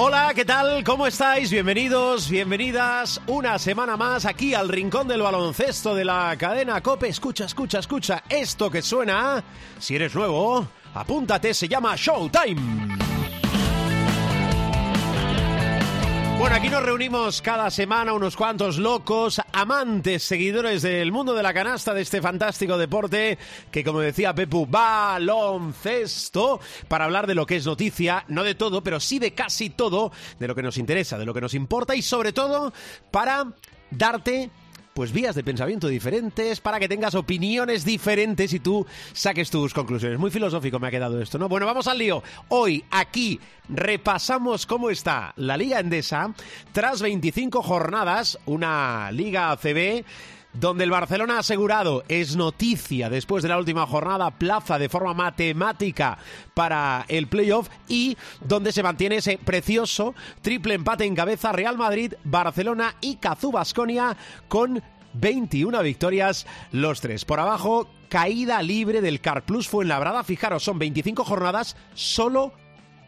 Hola, ¿qué tal? ¿Cómo estáis? Bienvenidos, bienvenidas una semana más aquí al Rincón del Baloncesto de la cadena Cope. Escucha, escucha, escucha esto que suena. Si eres nuevo, apúntate, se llama Showtime. Bueno, aquí nos reunimos cada semana unos cuantos locos, amantes, seguidores del mundo de la canasta, de este fantástico deporte que, como decía Pepu, baloncesto, para hablar de lo que es noticia, no de todo, pero sí de casi todo, de lo que nos interesa, de lo que nos importa y sobre todo para darte pues vías de pensamiento diferentes para que tengas opiniones diferentes y tú saques tus conclusiones. Muy filosófico me ha quedado esto, ¿no? Bueno, vamos al lío. Hoy, aquí, repasamos cómo está la Liga Endesa tras 25 jornadas, una Liga ACB donde el Barcelona ha asegurado, es noticia después de la última jornada, plaza de forma matemática para el playoff y donde se mantiene ese precioso triple empate en cabeza Real Madrid, Barcelona y Cazú Basconia con 21 victorias los tres. Por abajo, caída libre del Car Plus Fuenlabrada. Fijaros, son 25 jornadas, solo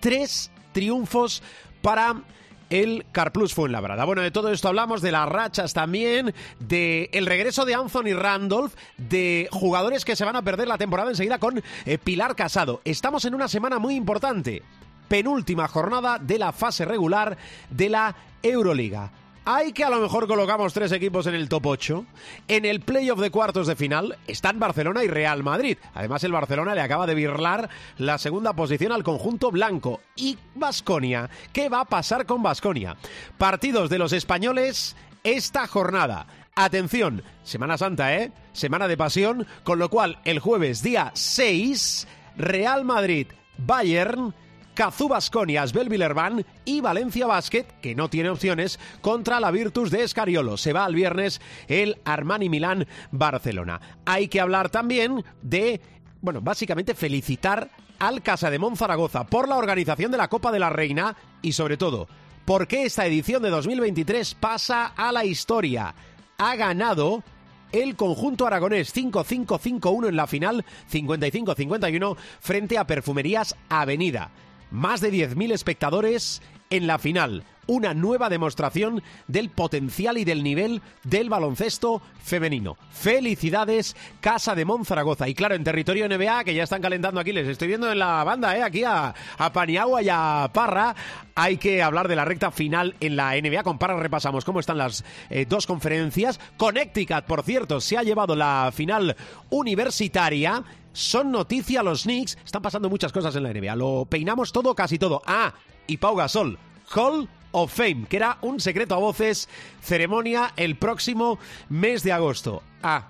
3 triunfos para el Carplus Fuenlabrada. Bueno, de todo esto hablamos, de las rachas también, de el regreso de Anthony Randolph, de jugadores que se van a perder la temporada enseguida con eh, Pilar Casado. Estamos en una semana muy importante, penúltima jornada de la fase regular de la Euroliga. Hay que a lo mejor colocamos tres equipos en el top 8. En el playoff de cuartos de final están Barcelona y Real Madrid. Además, el Barcelona le acaba de birlar la segunda posición al conjunto blanco. Y Basconia. ¿Qué va a pasar con Basconia? Partidos de los españoles esta jornada. Atención, Semana Santa, ¿eh? Semana de pasión, con lo cual el jueves día 6, Real Madrid, Bayern, Cazú Basconia, Belvillerban y Valencia Basket, que no tiene opciones, contra la Virtus de Escariolo. Se va al viernes el Armani Milán Barcelona. Hay que hablar también de, bueno, básicamente felicitar al Casa de Monzaragoza por la organización de la Copa de la Reina y sobre todo, porque esta edición de 2023 pasa a la historia. Ha ganado el conjunto aragonés 5-5-5-1 en la final, 55-51 frente a Perfumerías Avenida más de 10.000 espectadores en la final. Una nueva demostración del potencial y del nivel del baloncesto femenino. Felicidades, Casa de Monzaragoza. Y claro, en territorio NBA, que ya están calentando aquí, les estoy viendo en la banda, ¿eh? aquí a, a Paniagua y a Parra. Hay que hablar de la recta final en la NBA. Con Parra repasamos cómo están las eh, dos conferencias. Connecticut, por cierto, se ha llevado la final universitaria son noticia los Knicks. Están pasando muchas cosas en la NBA. Lo peinamos todo, casi todo. Ah, y Pau Gasol. Hall of Fame, que era un secreto a voces. Ceremonia el próximo mes de agosto. Ah,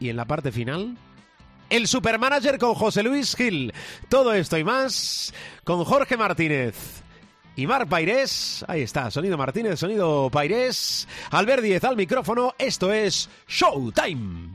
y en la parte final. El supermanager con José Luis Gil. Todo esto y más con Jorge Martínez. Y Mar Pairés, ahí está, sonido Martínez, sonido Pairés, Albert Diez al micrófono, esto es Showtime.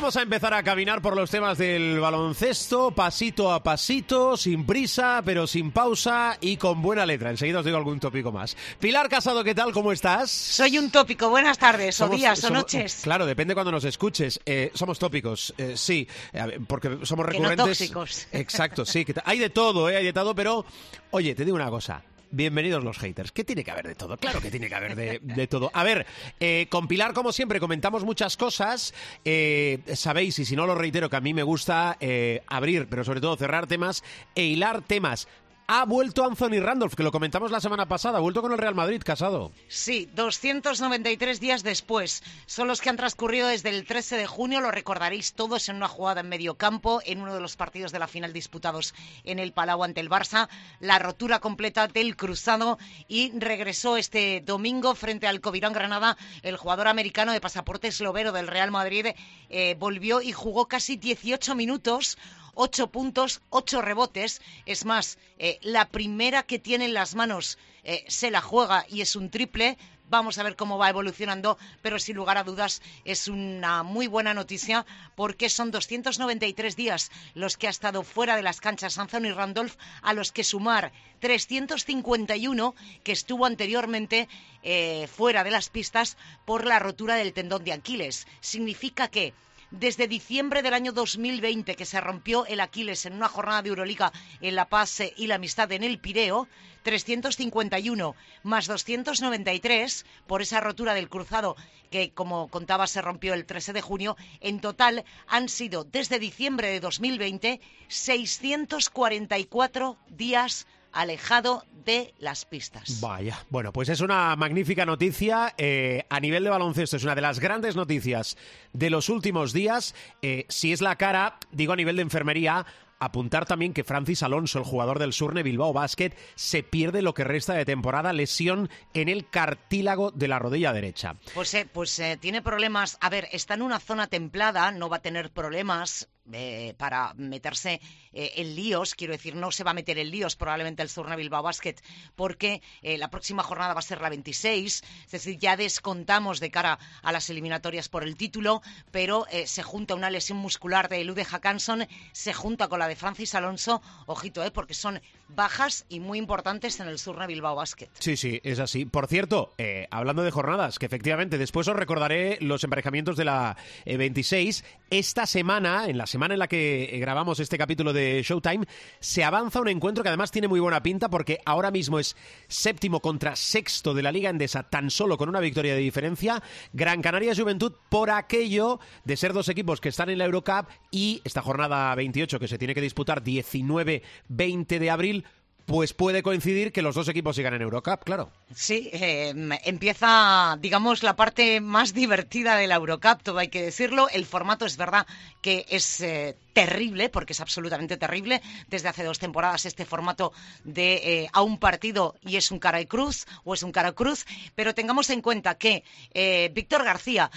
Vamos a empezar a caminar por los temas del baloncesto, pasito a pasito, sin prisa, pero sin pausa y con buena letra. Enseguida os digo algún tópico más. Pilar Casado, ¿qué tal? ¿Cómo estás? Soy un tópico. Buenas tardes, Somos- o días, o noches. Claro, depende cuando nos escuches. Eh, somos tópicos, eh, sí, ver, porque somos Que no recurrentes. tóxicos. Exacto, sí. que hay de todo, ¿eh? Hay de todo, pero, oye, te digo una cosa. Bienvenidos los haters. ¿Qué tiene que haber de todo? Claro que tiene que haber de, todo. A ver, eh, con Pilar, como siempre, comentamos muchas cosas. Eh, sabéis, y si no lo reitero, que a mí me gusta eh, abrir, pero sobre todo cerrar temas e hilar temas Ha vuelto Anthony Randolph, que lo comentamos la semana pasada, ha vuelto con el Real Madrid, casado. Sí, 293 días después. Son los que han transcurrido desde el 13 de junio, lo recordaréis todos en una jugada en medio campo, en uno de los partidos de la final disputados en el Palau ante el Barça, la rotura completa del cruzado y regresó este domingo frente al Covirán Granada el jugador americano de pasaporte esloveno del Real Madrid, eh, volvió y jugó casi 18 minutos ocho puntos, ocho rebotes. Es más, eh, la primera que tiene en las manos eh, se la juega y es un triple. Vamos a ver cómo va evolucionando, pero sin lugar a dudas es una muy buena noticia porque son 293 días los que ha estado fuera de las canchas Anthony Randolph, a los que sumar 351 que estuvo anteriormente eh, fuera de las pistas por la rotura del tendón de Aquiles. Significa que desde diciembre del año 2020 que se rompió el Aquiles en una jornada de Euroliga en La Paz y la Amistad en el Pireo, 351 más 293 por esa rotura del cruzado que, como contaba, se rompió el 13 de junio. En total han sido desde diciembre de 2020 644 días alejado de las pistas. Vaya, bueno, pues es una magnífica noticia. Eh, a nivel de baloncesto es una de las grandes noticias de los últimos días. Eh, si es la cara, digo a nivel de enfermería, apuntar también que Francis Alonso, el jugador del Surne Bilbao Basket, se pierde lo que resta de temporada, lesión en el cartílago de la rodilla derecha. Pues, eh, pues tiene problemas. A ver, está en una zona templada, no va a tener problemas eh, para meterse eh, en líos, quiero decir, no se va a meter en líos probablemente el Surna Bilbao Basket, porque eh, la próxima jornada va a ser la 26, es decir, ya descontamos de cara a las eliminatorias por el título, pero se junta una lesión muscular de Lude Hackanson, se junta con la de Francis Alonso, ojito, eh, porque son bajas y muy importantes en el Surna Bilbao Basket. Sí, sí, es así. Por cierto, hablando de jornadas, que efectivamente después os recordaré los emparejamientos de la 26, esta semana, en la semana semana en la que eh, grabamos este capítulo de Showtime, se avanza un encuentro que además tiene muy buena pinta porque ahora mismo es séptimo contra sexto de la Liga Endesa, tan solo con una victoria de diferencia. Gran Canaria Juventud por aquello de ser dos equipos que están en la Eurocup y esta jornada 28 que se tiene que disputar 19-20 de abril pues puede coincidir que los dos equipos sigan en Eurocup, claro. Sí, eh, empieza, digamos, la parte más divertida de la Eurocup, todo hay que decirlo. El formato es verdad que es eh, terrible, porque es absolutamente terrible. Desde hace dos temporadas este formato de eh, a un partido y es un cara y cruz o es un cara cruz, pero tengamos en cuenta que eh, Víctor García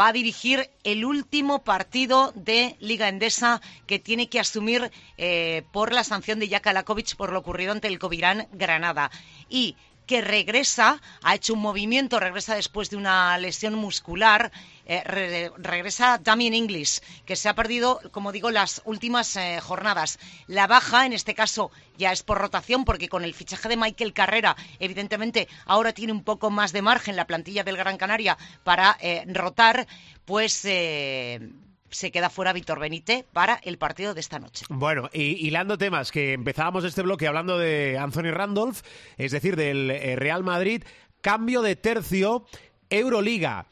va a dirigir el último partido de Liga Endesa que tiene que asumir por la sanción de Jaka Lakovic por lo ocurrido ante el Covirán Granada. Y que regresa, ha hecho un movimiento, regresa después de una lesión muscular, eh, regresa Damien English, que se ha perdido, como digo, las últimas eh, jornadas. La baja, en este caso, ya es por rotación, porque con el fichaje de Michael Carrera, evidentemente, ahora tiene un poco más de margen la plantilla del Gran Canaria para eh, rotar, pues se queda fuera Víctor Benítez para el partido de esta noche. Bueno, y hilando temas, que empezábamos este bloque hablando de Anthony Randolph, es decir, del eh, Real Madrid, cambio de tercio, Euroliga.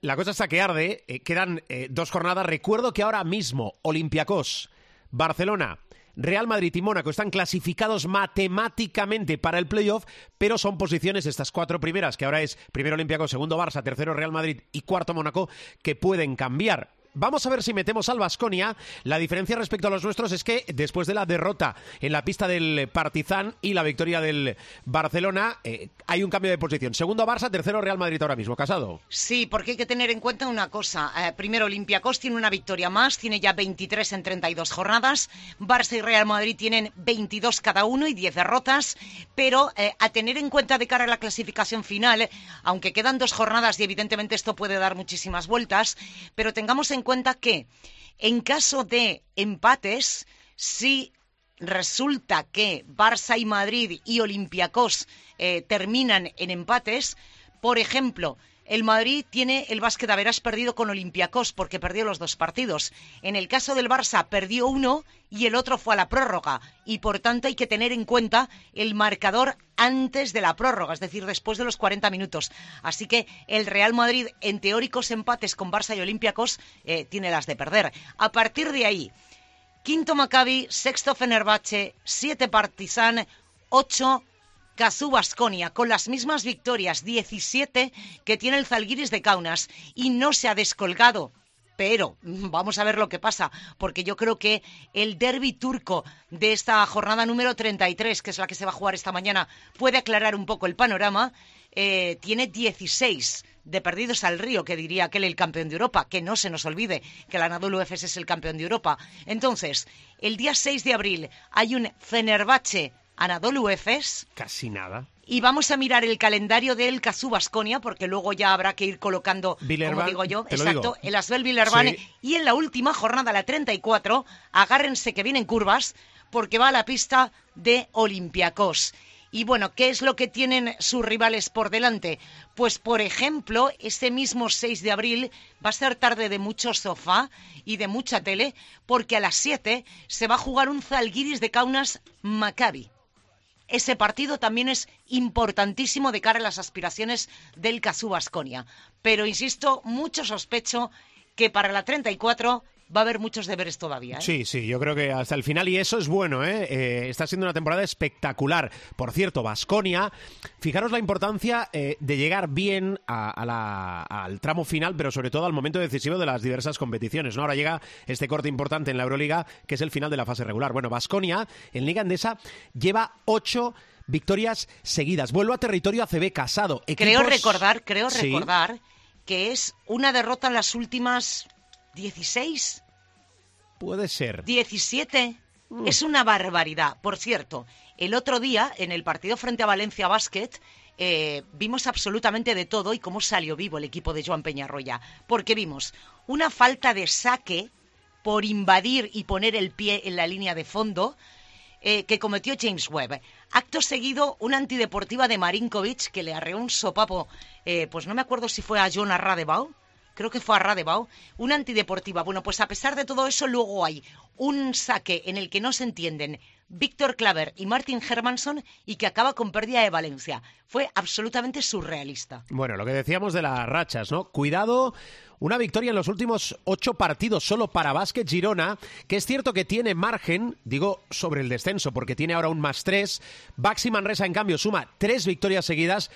La cosa está que arde, eh, quedan eh, dos jornadas. Recuerdo que ahora mismo Olympiacos, Barcelona, Real Madrid y Mónaco están clasificados matemáticamente para el playoff, pero son posiciones estas cuatro primeras, que ahora es primero Olympiacos, segundo Barça, tercero Real Madrid y cuarto Mónaco, que pueden cambiar. Vamos a ver si metemos al Vasconia. La diferencia respecto a los nuestros es que después de la derrota en la pista del Partizan y la victoria del Barcelona, eh, hay un cambio de posición. Segundo Barça, tercero Real Madrid ahora mismo. ¿Casado? Sí, porque hay que tener en cuenta una cosa. Eh, primero, Olympiacos tiene una victoria más, tiene ya 23 en 32 jornadas. Barça y Real Madrid tienen 22 cada uno y 10 derrotas. Pero eh, a tener en cuenta de cara a la clasificación final, aunque quedan dos jornadas y evidentemente esto puede dar muchísimas vueltas, pero tengamos en en cuenta que en caso de empates, si resulta que Barça y Madrid y Olympiacos eh, terminan en empates, por ejemplo, el Madrid tiene el básquet a verás perdido con Olympiacos porque perdió los dos partidos. En el caso del Barça perdió uno y el otro fue a la prórroga. Y por tanto hay que tener en cuenta el marcador antes de la prórroga, es decir, después de los 40 minutos. Así que el Real Madrid, en teóricos empates con Barça y Olympiacos, eh, tiene las de perder. A partir de ahí, quinto Maccabi, sexto Fenerbahce, siete Partizan, 8 Cazú Basconia, con las mismas victorias, 17 que tiene el Zalguiris de Kaunas, y no se ha descolgado. Pero vamos a ver lo que pasa, porque yo creo que el derby turco de esta jornada número 33, que es la que se va a jugar esta mañana, puede aclarar un poco el panorama. Eh, tiene 16 de perdidos al río, que diría aquel el campeón de Europa, que no se nos olvide que el Anadolu Efes es el campeón de Europa. Entonces, el día 6 de abril hay un Fenerbahce Anadolu Efes. Casi nada. Y vamos a mirar el calendario del Cazú Basconia, porque luego ya habrá que ir colocando, como digo yo, exacto, el Asbel Villerban. Y en la última jornada, la 34, agárrense que vienen curvas, porque va a la pista de Olympiacos. Y bueno, ¿qué es lo que tienen sus rivales por delante? Pues, por ejemplo, este mismo 6 de abril va a ser tarde de mucho sofá y de mucha tele, porque a las 7 se va a jugar un Zalguiris de Kaunas Maccabi ese partido también es importantísimo de cara a las aspiraciones del Cazú Basconia. Pero insisto, mucho sospecho que para la 34 va a haber muchos deberes todavía. ¿eh? Sí, sí, yo creo que hasta el final y eso es bueno. ¿eh? ¿eh? está siendo una temporada espectacular. Por cierto, Basconia, fijaros la importancia eh, de llegar bien al tramo final, pero sobre todo al momento decisivo de las diversas competiciones. ¿no? Ahora llega este corte importante en la Euroliga, que es el final de la fase regular. Bueno, Basconia en Liga Endesa lleva ocho victorias seguidas. Vuelvo a territorio ACB casado. Creo recordar, creo recordar que es una derrota en las últimas 16. Puede ser. 17. Mm. Es una barbaridad. Por cierto, el otro día, en el partido frente a Valencia Basket, eh, vimos absolutamente de todo y cómo salió vivo el equipo de Joan Peñarroya. Porque vimos una falta de saque por invadir y poner el pie en la línea de fondo eh, que cometió James Webb. Acto seguido, una antideportiva de Marinkovic que le arreó un sopapo, eh, pues no me acuerdo si fue a John Radebau, creo que fue a Radebau, una antideportiva. Bueno, pues a pesar de todo eso, luego hay un saque en el que no se entienden Víctor Claver y Martin Hermanson y que acaba con pérdida de Valencia. Fue absolutamente surrealista. Bueno, lo que decíamos de las rachas, ¿no? Cuidado. Una victoria en los últimos ocho partidos solo para Básquet Girona, que es cierto que tiene margen, digo, sobre el descenso, porque tiene ahora un más tres. Baxi Manresa, en cambio, suma tres victorias seguidas,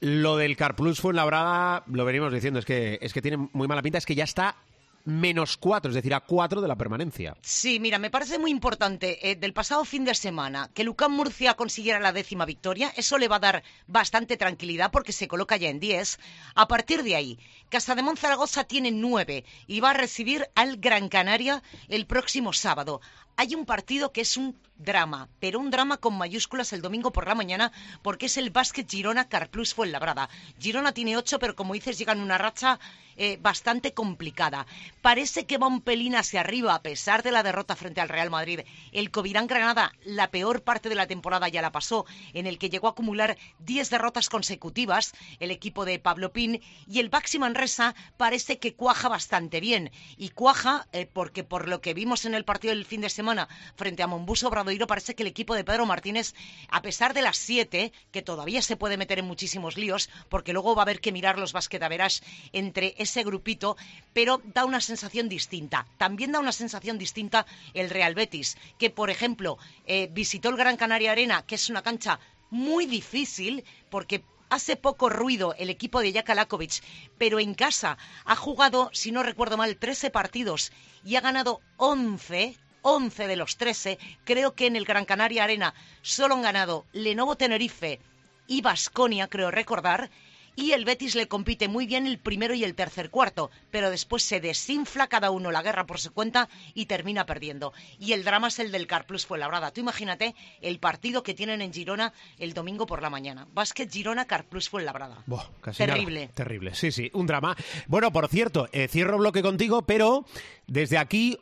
lo del Carplus fue en la brada, lo venimos diciendo, es que, es que tiene muy mala pinta, es que ya está menos cuatro, es decir, a cuatro de la permanencia. Sí, mira, me parece muy importante eh, del pasado fin de semana que Lucán Murcia consiguiera la décima victoria. Eso le va a dar bastante tranquilidad porque se coloca ya en diez. A partir de ahí, Casa de Zaragoza tiene nueve y va a recibir al Gran Canaria el próximo sábado hay un partido que es un drama, pero un drama con mayúsculas el domingo por la mañana, porque es el básquet Girona Carplus Fuenlabrada. Girona tiene ocho, pero como dices, llega en una racha eh, bastante complicada. Parece que va un pelín hacia arriba, a pesar de la derrota frente al Real Madrid. El Covirán Granada, la peor parte de la temporada ya la pasó, en el que llegó a acumular diez derrotas consecutivas el equipo de Pablo Pin, y el Baxi Manresa parece que cuaja bastante bien. Y cuaja eh, porque por lo que vimos en el partido del fin de semana, frente a Mombuso Bradoiro, parece que el equipo de Pedro Martínez, a pesar de las siete, que todavía se puede meter en muchísimos líos, porque luego va a haber que mirar los basquetaveras entre ese grupito, pero da una sensación distinta. También da una sensación distinta el Real Betis, que por ejemplo eh, visitó el Gran Canaria Arena, que es una cancha muy difícil, porque hace poco ruido el equipo de Jaka Lakovic, pero en casa ha jugado, si no recuerdo mal, 13 partidos y ha ganado 11, 11 de los 13. Creo que en el Gran Canaria Arena solo han ganado Lenovo Tenerife y Basconia, creo recordar. Y el Betis le compite muy bien el primero y el tercer cuarto, pero después se desinfla cada uno la guerra por su cuenta y termina perdiendo. Y el drama es el del Carplus Fuenlabrada. Tú imagínate el partido que tienen en Girona el domingo por la mañana. Básquet Girona, Carplus Fuenlabrada. casi terrible. Terrible, sí, sí, un drama. Bueno, por cierto, eh, cierro bloque contigo, pero desde aquí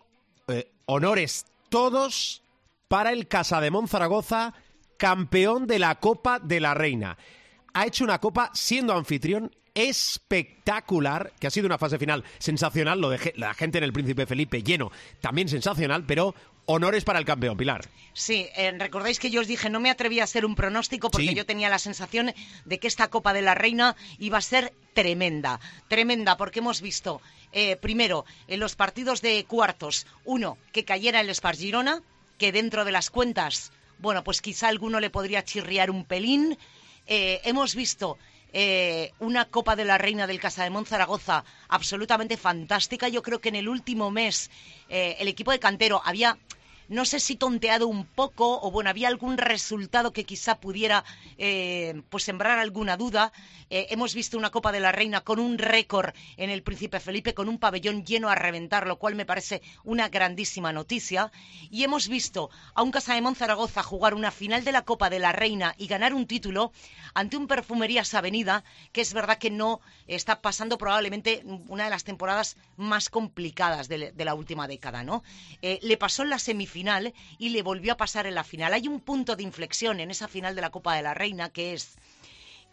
eh, honores todos para el Casa de Zaragoza, campeón de la Copa de la Reina. Ha hecho una copa siendo anfitrión espectacular, que ha sido una fase final sensacional, lo de la gente en el Príncipe Felipe lleno, también sensacional, pero honores para el campeón, Pilar. Sí, eh, recordáis que yo os dije, no me atreví a hacer un pronóstico porque yo tenía la sensación de que esta Copa de la Reina iba a ser tremenda, tremenda, porque hemos visto eh, primero, en los partidos de cuartos, uno, que cayera el Spars Girona, que dentro de las cuentas bueno, pues quizá alguno le podría chirriar un pelín. Eh, hemos visto eh, una Copa de la Reina del Casa de Monzaragoza absolutamente fantástica. Yo creo que en el último mes el equipo de Cantero había no sé si tonteado un poco o bueno, había algún resultado que quizá pudiera eh, pues sembrar alguna duda. Eh, hemos visto una Copa de la Reina con un récord en el Príncipe Felipe, con un pabellón lleno a reventar, lo cual me parece una grandísima noticia. Y hemos visto a un Casademón Zaragoza jugar una final de la Copa de la Reina y ganar un título ante un Perfumerías Avenida, que es verdad que no está pasando probablemente una de las temporadas más complicadas de, la última década, ¿no? Eh, le pasó en la semifinal final y le volvió a pasar en la final. Hay un punto de inflexión en esa final de la Copa de la Reina que es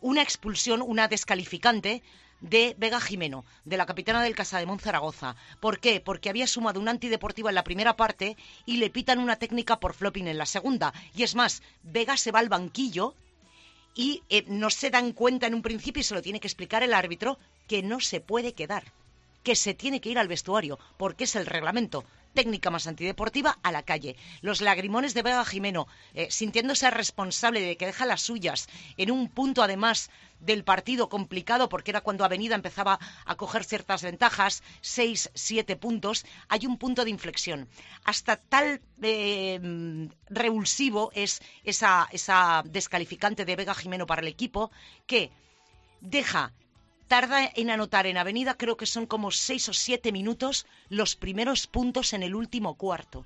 una expulsión, una descalificante de Vega Jimeno, de la capitana del Casa de Zaragoza. ¿Por qué? Porque había sumado un antideportivo en la primera parte y le pitan una técnica por flopping en la segunda. Y es más, Vega se va al banquillo y eh, no se dan cuenta en un principio y se lo tiene que explicar el árbitro que no se puede quedar, que se tiene que ir al vestuario, porque es el reglamento técnica más antideportiva a la calle. Los lagrimones de Vega Jimeno, eh, sintiéndose responsable de que deja las suyas en un punto además del partido complicado porque era cuando Avenida empezaba a coger ciertas ventajas, seis, siete puntos, hay un punto de inflexión. Hasta tal eh, revulsivo es esa, esa descalificante de Vega Jimeno para el equipo que deja tarda en anotar en Avenida, creo que son como seis o siete minutos los primeros puntos en el último cuarto.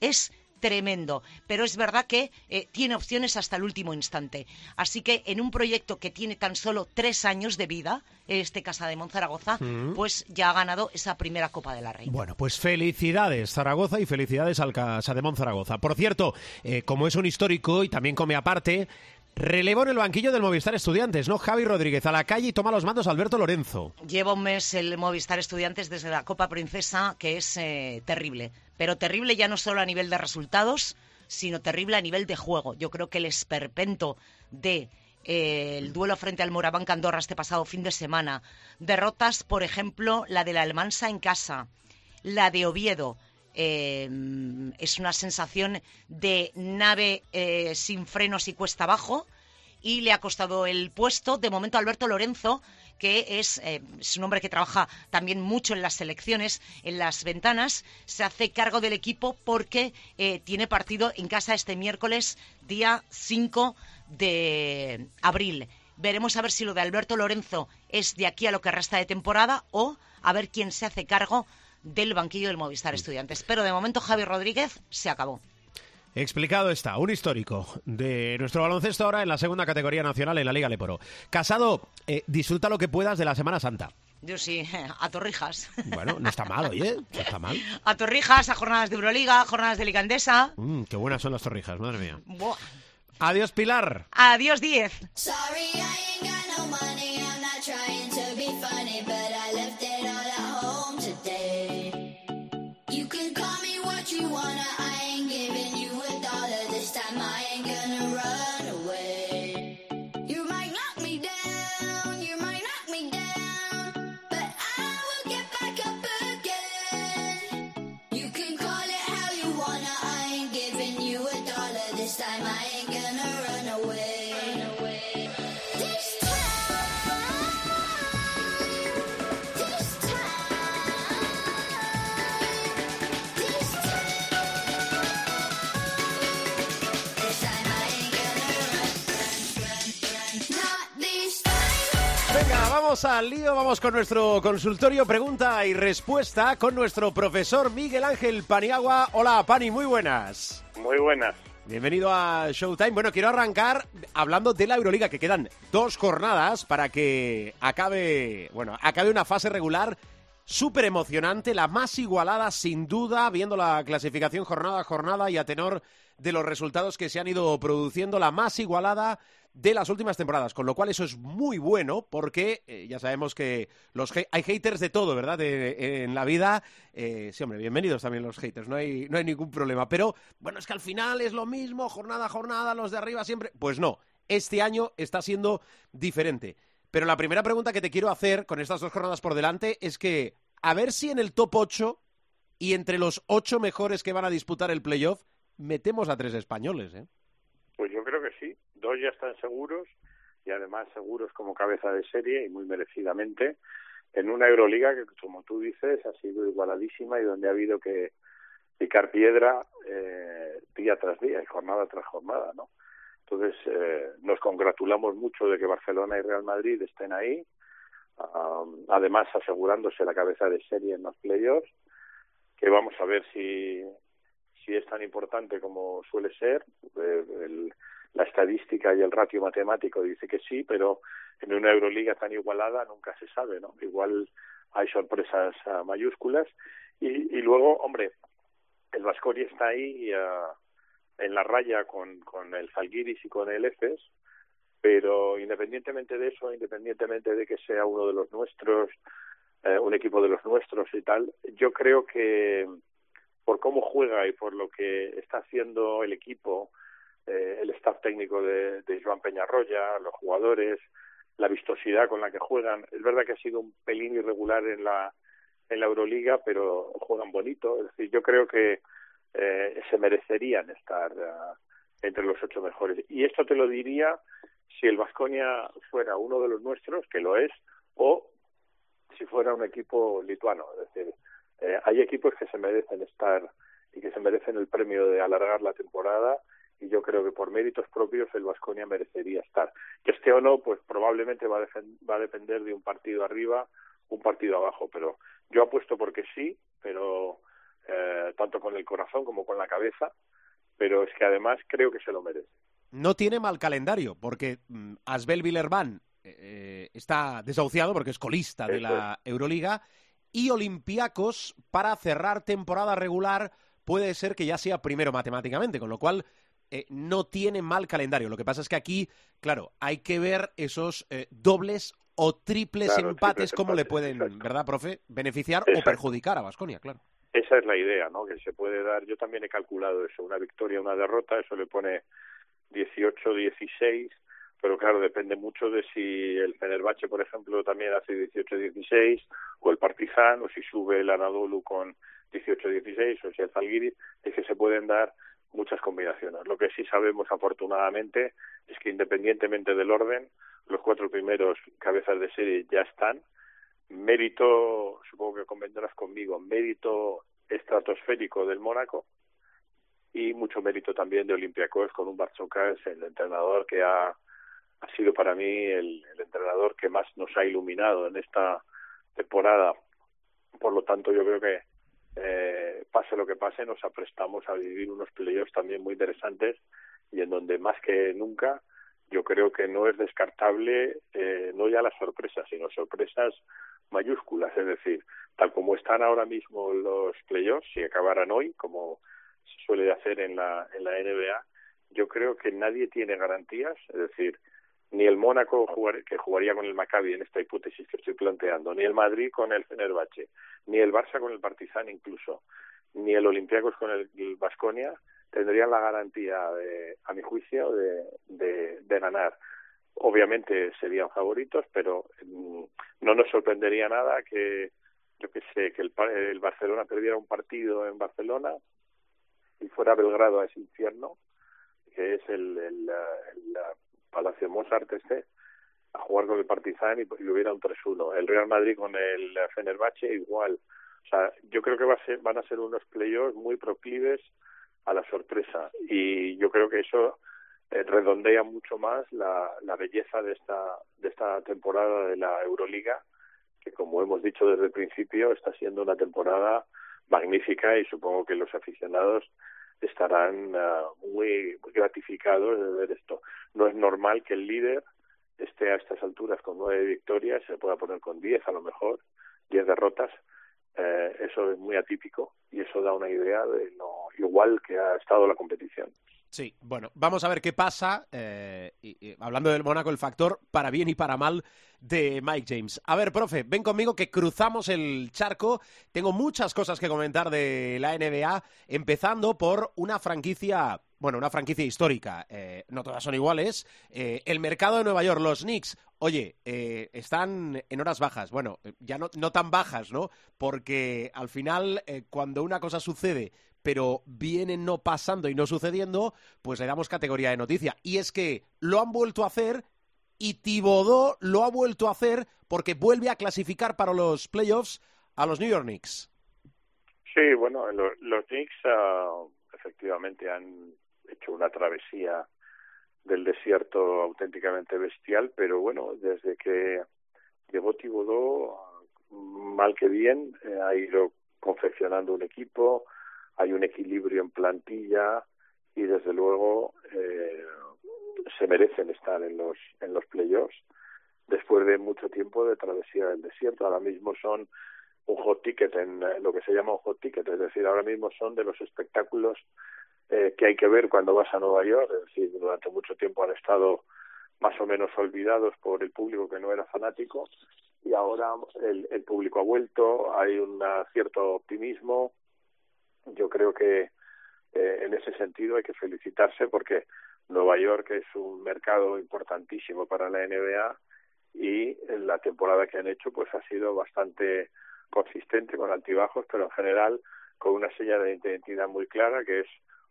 Es tremendo, pero es verdad que eh, tiene opciones hasta el último instante. Así que en un proyecto que tiene tan solo tres años de vida, este Casa de Monzaragoza, pues ya ha ganado esa primera Copa de la Reina. Bueno, pues felicidades Zaragoza y felicidades al Casa de Monzaragoza. Por cierto, eh, como es un histórico y también come aparte, Relevo en el banquillo del Movistar Estudiantes, ¿no? Javi Rodríguez a la calle y toma los mandos Alberto Lorenzo. Lleva un mes el Movistar Estudiantes desde la Copa Princesa, que es eh, terrible. Pero terrible ya no solo a nivel de resultados, sino terrible a nivel de juego. Yo creo que el esperpento de eh, el duelo frente al Moraván Candorra este pasado fin de semana. Derrotas, por ejemplo, la de la Almansa en casa, la de Oviedo, Em, es una sensación de nave eh, sin frenos y cuesta abajo y le ha costado el puesto. De momento, Alberto Lorenzo, que es, eh, un hombre que trabaja también mucho en las selecciones, en las ventanas, se hace cargo del equipo porque eh, tiene partido en casa este miércoles, día 5 de abril. Veremos a ver si lo de Alberto Lorenzo es de aquí a lo que resta de temporada o a ver quién se hace cargo del banquillo del Movistar Estudiantes. Pero de momento Javi Rodríguez se acabó. Explicado está, un histórico de nuestro baloncesto ahora en la segunda categoría nacional en la Liga Leporo. Casado, eh, disfruta lo que puedas de la Semana Santa. Yo sí, a Torrijas. Bueno, no está mal, oye, no está mal. A Torrijas, a jornadas de Euroliga, jornadas de Ligandesa. Mm, qué buenas son las Torrijas, madre mía. Adiós, Pilar. Adiós, Diez. Vamos al lío, vamos con nuestro consultorio pregunta y respuesta con nuestro profesor Miguel Ángel Paniagua. Hola, Pani, muy buenas. Muy buenas. Bienvenido a Showtime. Bueno, quiero arrancar hablando de la Euroliga, que quedan dos jornadas para que acabe, bueno, acabe una fase regular súper emocionante, la más igualada sin duda, viendo la clasificación jornada a jornada y a tenor de los resultados que se han ido produciendo, la más igualada de las últimas temporadas, con lo cual eso es muy bueno porque eh, ya sabemos que los hay haters de todo, ¿verdad? en la vida. Eh, sí, hombre, bienvenidos también los haters, no hay, no hay ningún problema. Pero bueno, es que al final es lo mismo, jornada a jornada, los de arriba siempre. Pues no, este año está siendo diferente. Pero la primera pregunta que te quiero hacer con estas dos jornadas por delante es que a ver si en el top 8 y entre los ocho mejores que van a disputar el playoff metemos a tres españoles, ¿eh? yo creo que sí. Dos ya están seguros y además seguros como cabeza de serie y muy merecidamente en una Euroliga que, como tú dices, ha sido igualadísima y donde ha habido que picar piedra eh, día tras día y jornada tras jornada, ¿no? Entonces, eh, nos congratulamos mucho de que Barcelona y Real Madrid estén ahí, además asegurándose la cabeza de serie en los playoffs, que vamos a ver si, si es tan importante como suele ser. Eh, la estadística y el ratio matemático dice que sí, pero en una Euroliga tan igualada nunca se sabe, ¿no? Igual hay sorpresas ah, mayúsculas y, y luego, hombre, el Vasconia está ahí uh, en la raya con, con el Zalgiris y con el Efes, pero independientemente de eso, independientemente de que sea uno de los nuestros, eh, un equipo de los nuestros y tal, yo creo que por cómo juega y por lo que está haciendo el equipo, eh, el staff técnico de, de Joan Peñarroya, los jugadores, la vistosidad con la que juegan, es verdad que ha sido un pelín irregular en la en la Euroliga, pero juegan bonito. Es decir, yo creo que eh, se merecerían estar uh, entre los ocho mejores. Y esto te lo diría si el Vasconia fuera uno de los nuestros, que lo es, o si fuera un equipo lituano. Es decir, eh, hay equipos que se merecen estar y que se merecen el premio de alargar la temporada y yo creo que por méritos propios el Vasconia merecería estar. Que esté o no, pues probablemente va a, va a depender de un partido arriba, un partido abajo, pero yo apuesto porque sí, pero eh, tanto con el corazón como con la cabeza, pero es que además creo que se lo merece. No tiene mal calendario, porque mm, Asbel Villerban eh, está desahuciado porque es colista de la Euroliga y Olympiacos para cerrar temporada regular puede ser que ya sea primero matemáticamente, con lo cual eh, no tiene mal calendario. Lo que pasa es que aquí, claro, hay que ver esos dobles o triples empates, cómo le pueden, ¿verdad, profe? Beneficiar o perjudicar a Vasconia, claro. Esa es la idea, ¿no? Que se puede dar. Yo también he calculado eso, una victoria, una derrota, eso le pone 18, 16, pero claro, depende mucho de si el Fenerbahce, por ejemplo, también hace 18, 16, o el Partizan, o si sube el Anadolu con 18, 16, o si el Zalgiris, es que se pueden dar muchas combinaciones. Lo que sí sabemos, afortunadamente, es que independientemente del orden, los cuatro primeros cabezas de serie ya están. Mérito, supongo que convendrás conmigo, mérito estratosférico del Mónaco y mucho mérito también de Olympiacos con un Barzokas, el entrenador que ha, ha sido para mí el, el entrenador que más nos ha iluminado en esta temporada. Por lo tanto, yo creo que eh, pase lo que pase, nos aprestamos a vivir unos playoffs también muy interesantes y en donde más que nunca yo creo que no es descartable eh, no ya las sorpresas, sino sorpresas mayúsculas, es decir, tal como están ahora mismo los playoffs, si acabaran hoy, como se suele hacer en la, en la NBA, yo creo que nadie tiene garantías, es decir, ni el Mónaco que jugaría con el Maccabi en esta hipótesis que estoy planteando, ni el Madrid con el Fenerbahce, ni el Barça con el Partizan incluso, ni el Olympiacos con el Vasconia, tendrían la garantía, de, a mi juicio, de, de, de ganar. Obviamente serían favoritos, pero mm, no nos sorprendería nada que, yo que sé, que el, el Barcelona perdiera un partido en Barcelona y fuera Belgrado a ese infierno, que es el, el, el, Palacio Mozart este, a jugar con el Partizan y, hubiera un 3-1. El Real Madrid con el Fenerbahce igual. O sea, yo creo que va a ser, van a ser unos playoffs muy proclives a la sorpresa y yo creo que eso eh, redondea mucho más la, la belleza de esta de esta temporada de la Euroliga que como hemos dicho desde el principio está siendo una temporada magnífica y supongo que los aficionados estarán uh, muy, gratificados de ver esto. No es normal que el líder esté a estas alturas con nueve victorias, se pueda poner con diez a lo mejor, diez derrotas, eh, eso es muy atípico y eso da una idea de lo igual que ha estado la competición. Sí, bueno, vamos a ver qué pasa. Eh, y, hablando del Mónaco, el factor para bien y para mal de Mike James. A ver, profe, ven conmigo que cruzamos el charco. Tengo muchas cosas que comentar de la NBA, empezando por una franquicia bueno, una franquicia histórica, eh, no todas son iguales. Eh, el mercado de Nueva York, los Knicks, oye, eh, están en horas bajas. Bueno, ya no, no tan bajas, ¿no? Porque al final, cuando una cosa sucede pero vienen no pasando y no sucediendo, pues le damos categoría de noticia. Y es que lo han vuelto a hacer y Tibodó lo ha vuelto a hacer porque vuelve a clasificar para los playoffs a los New York Knicks. Sí, bueno, los, Knicks uh, efectivamente han hecho una travesía del desierto auténticamente bestial, pero bueno, desde que llegó Tibodó, mal que bien, eh, ha ido confeccionando un equipo, hay un equilibrio en plantilla y desde luego eh, se merecen estar en los en los playoffs después de mucho tiempo de travesía del desierto. Ahora mismo son un hot ticket en eh, lo que se llama un hot ticket, es decir, ahora mismo son de los espectáculos eh, que hay que ver cuando vas a Nueva York, es decir, durante mucho tiempo han estado más o menos olvidados por el público que no era fanático y ahora el, el público ha vuelto, hay un cierto optimismo. Yo creo que eh, en ese sentido hay que felicitarse porque Nueva York es un mercado importantísimo para la NBA y la temporada que han hecho pues ha sido bastante consistente con altibajos, pero en general con una señal de identidad muy clara que es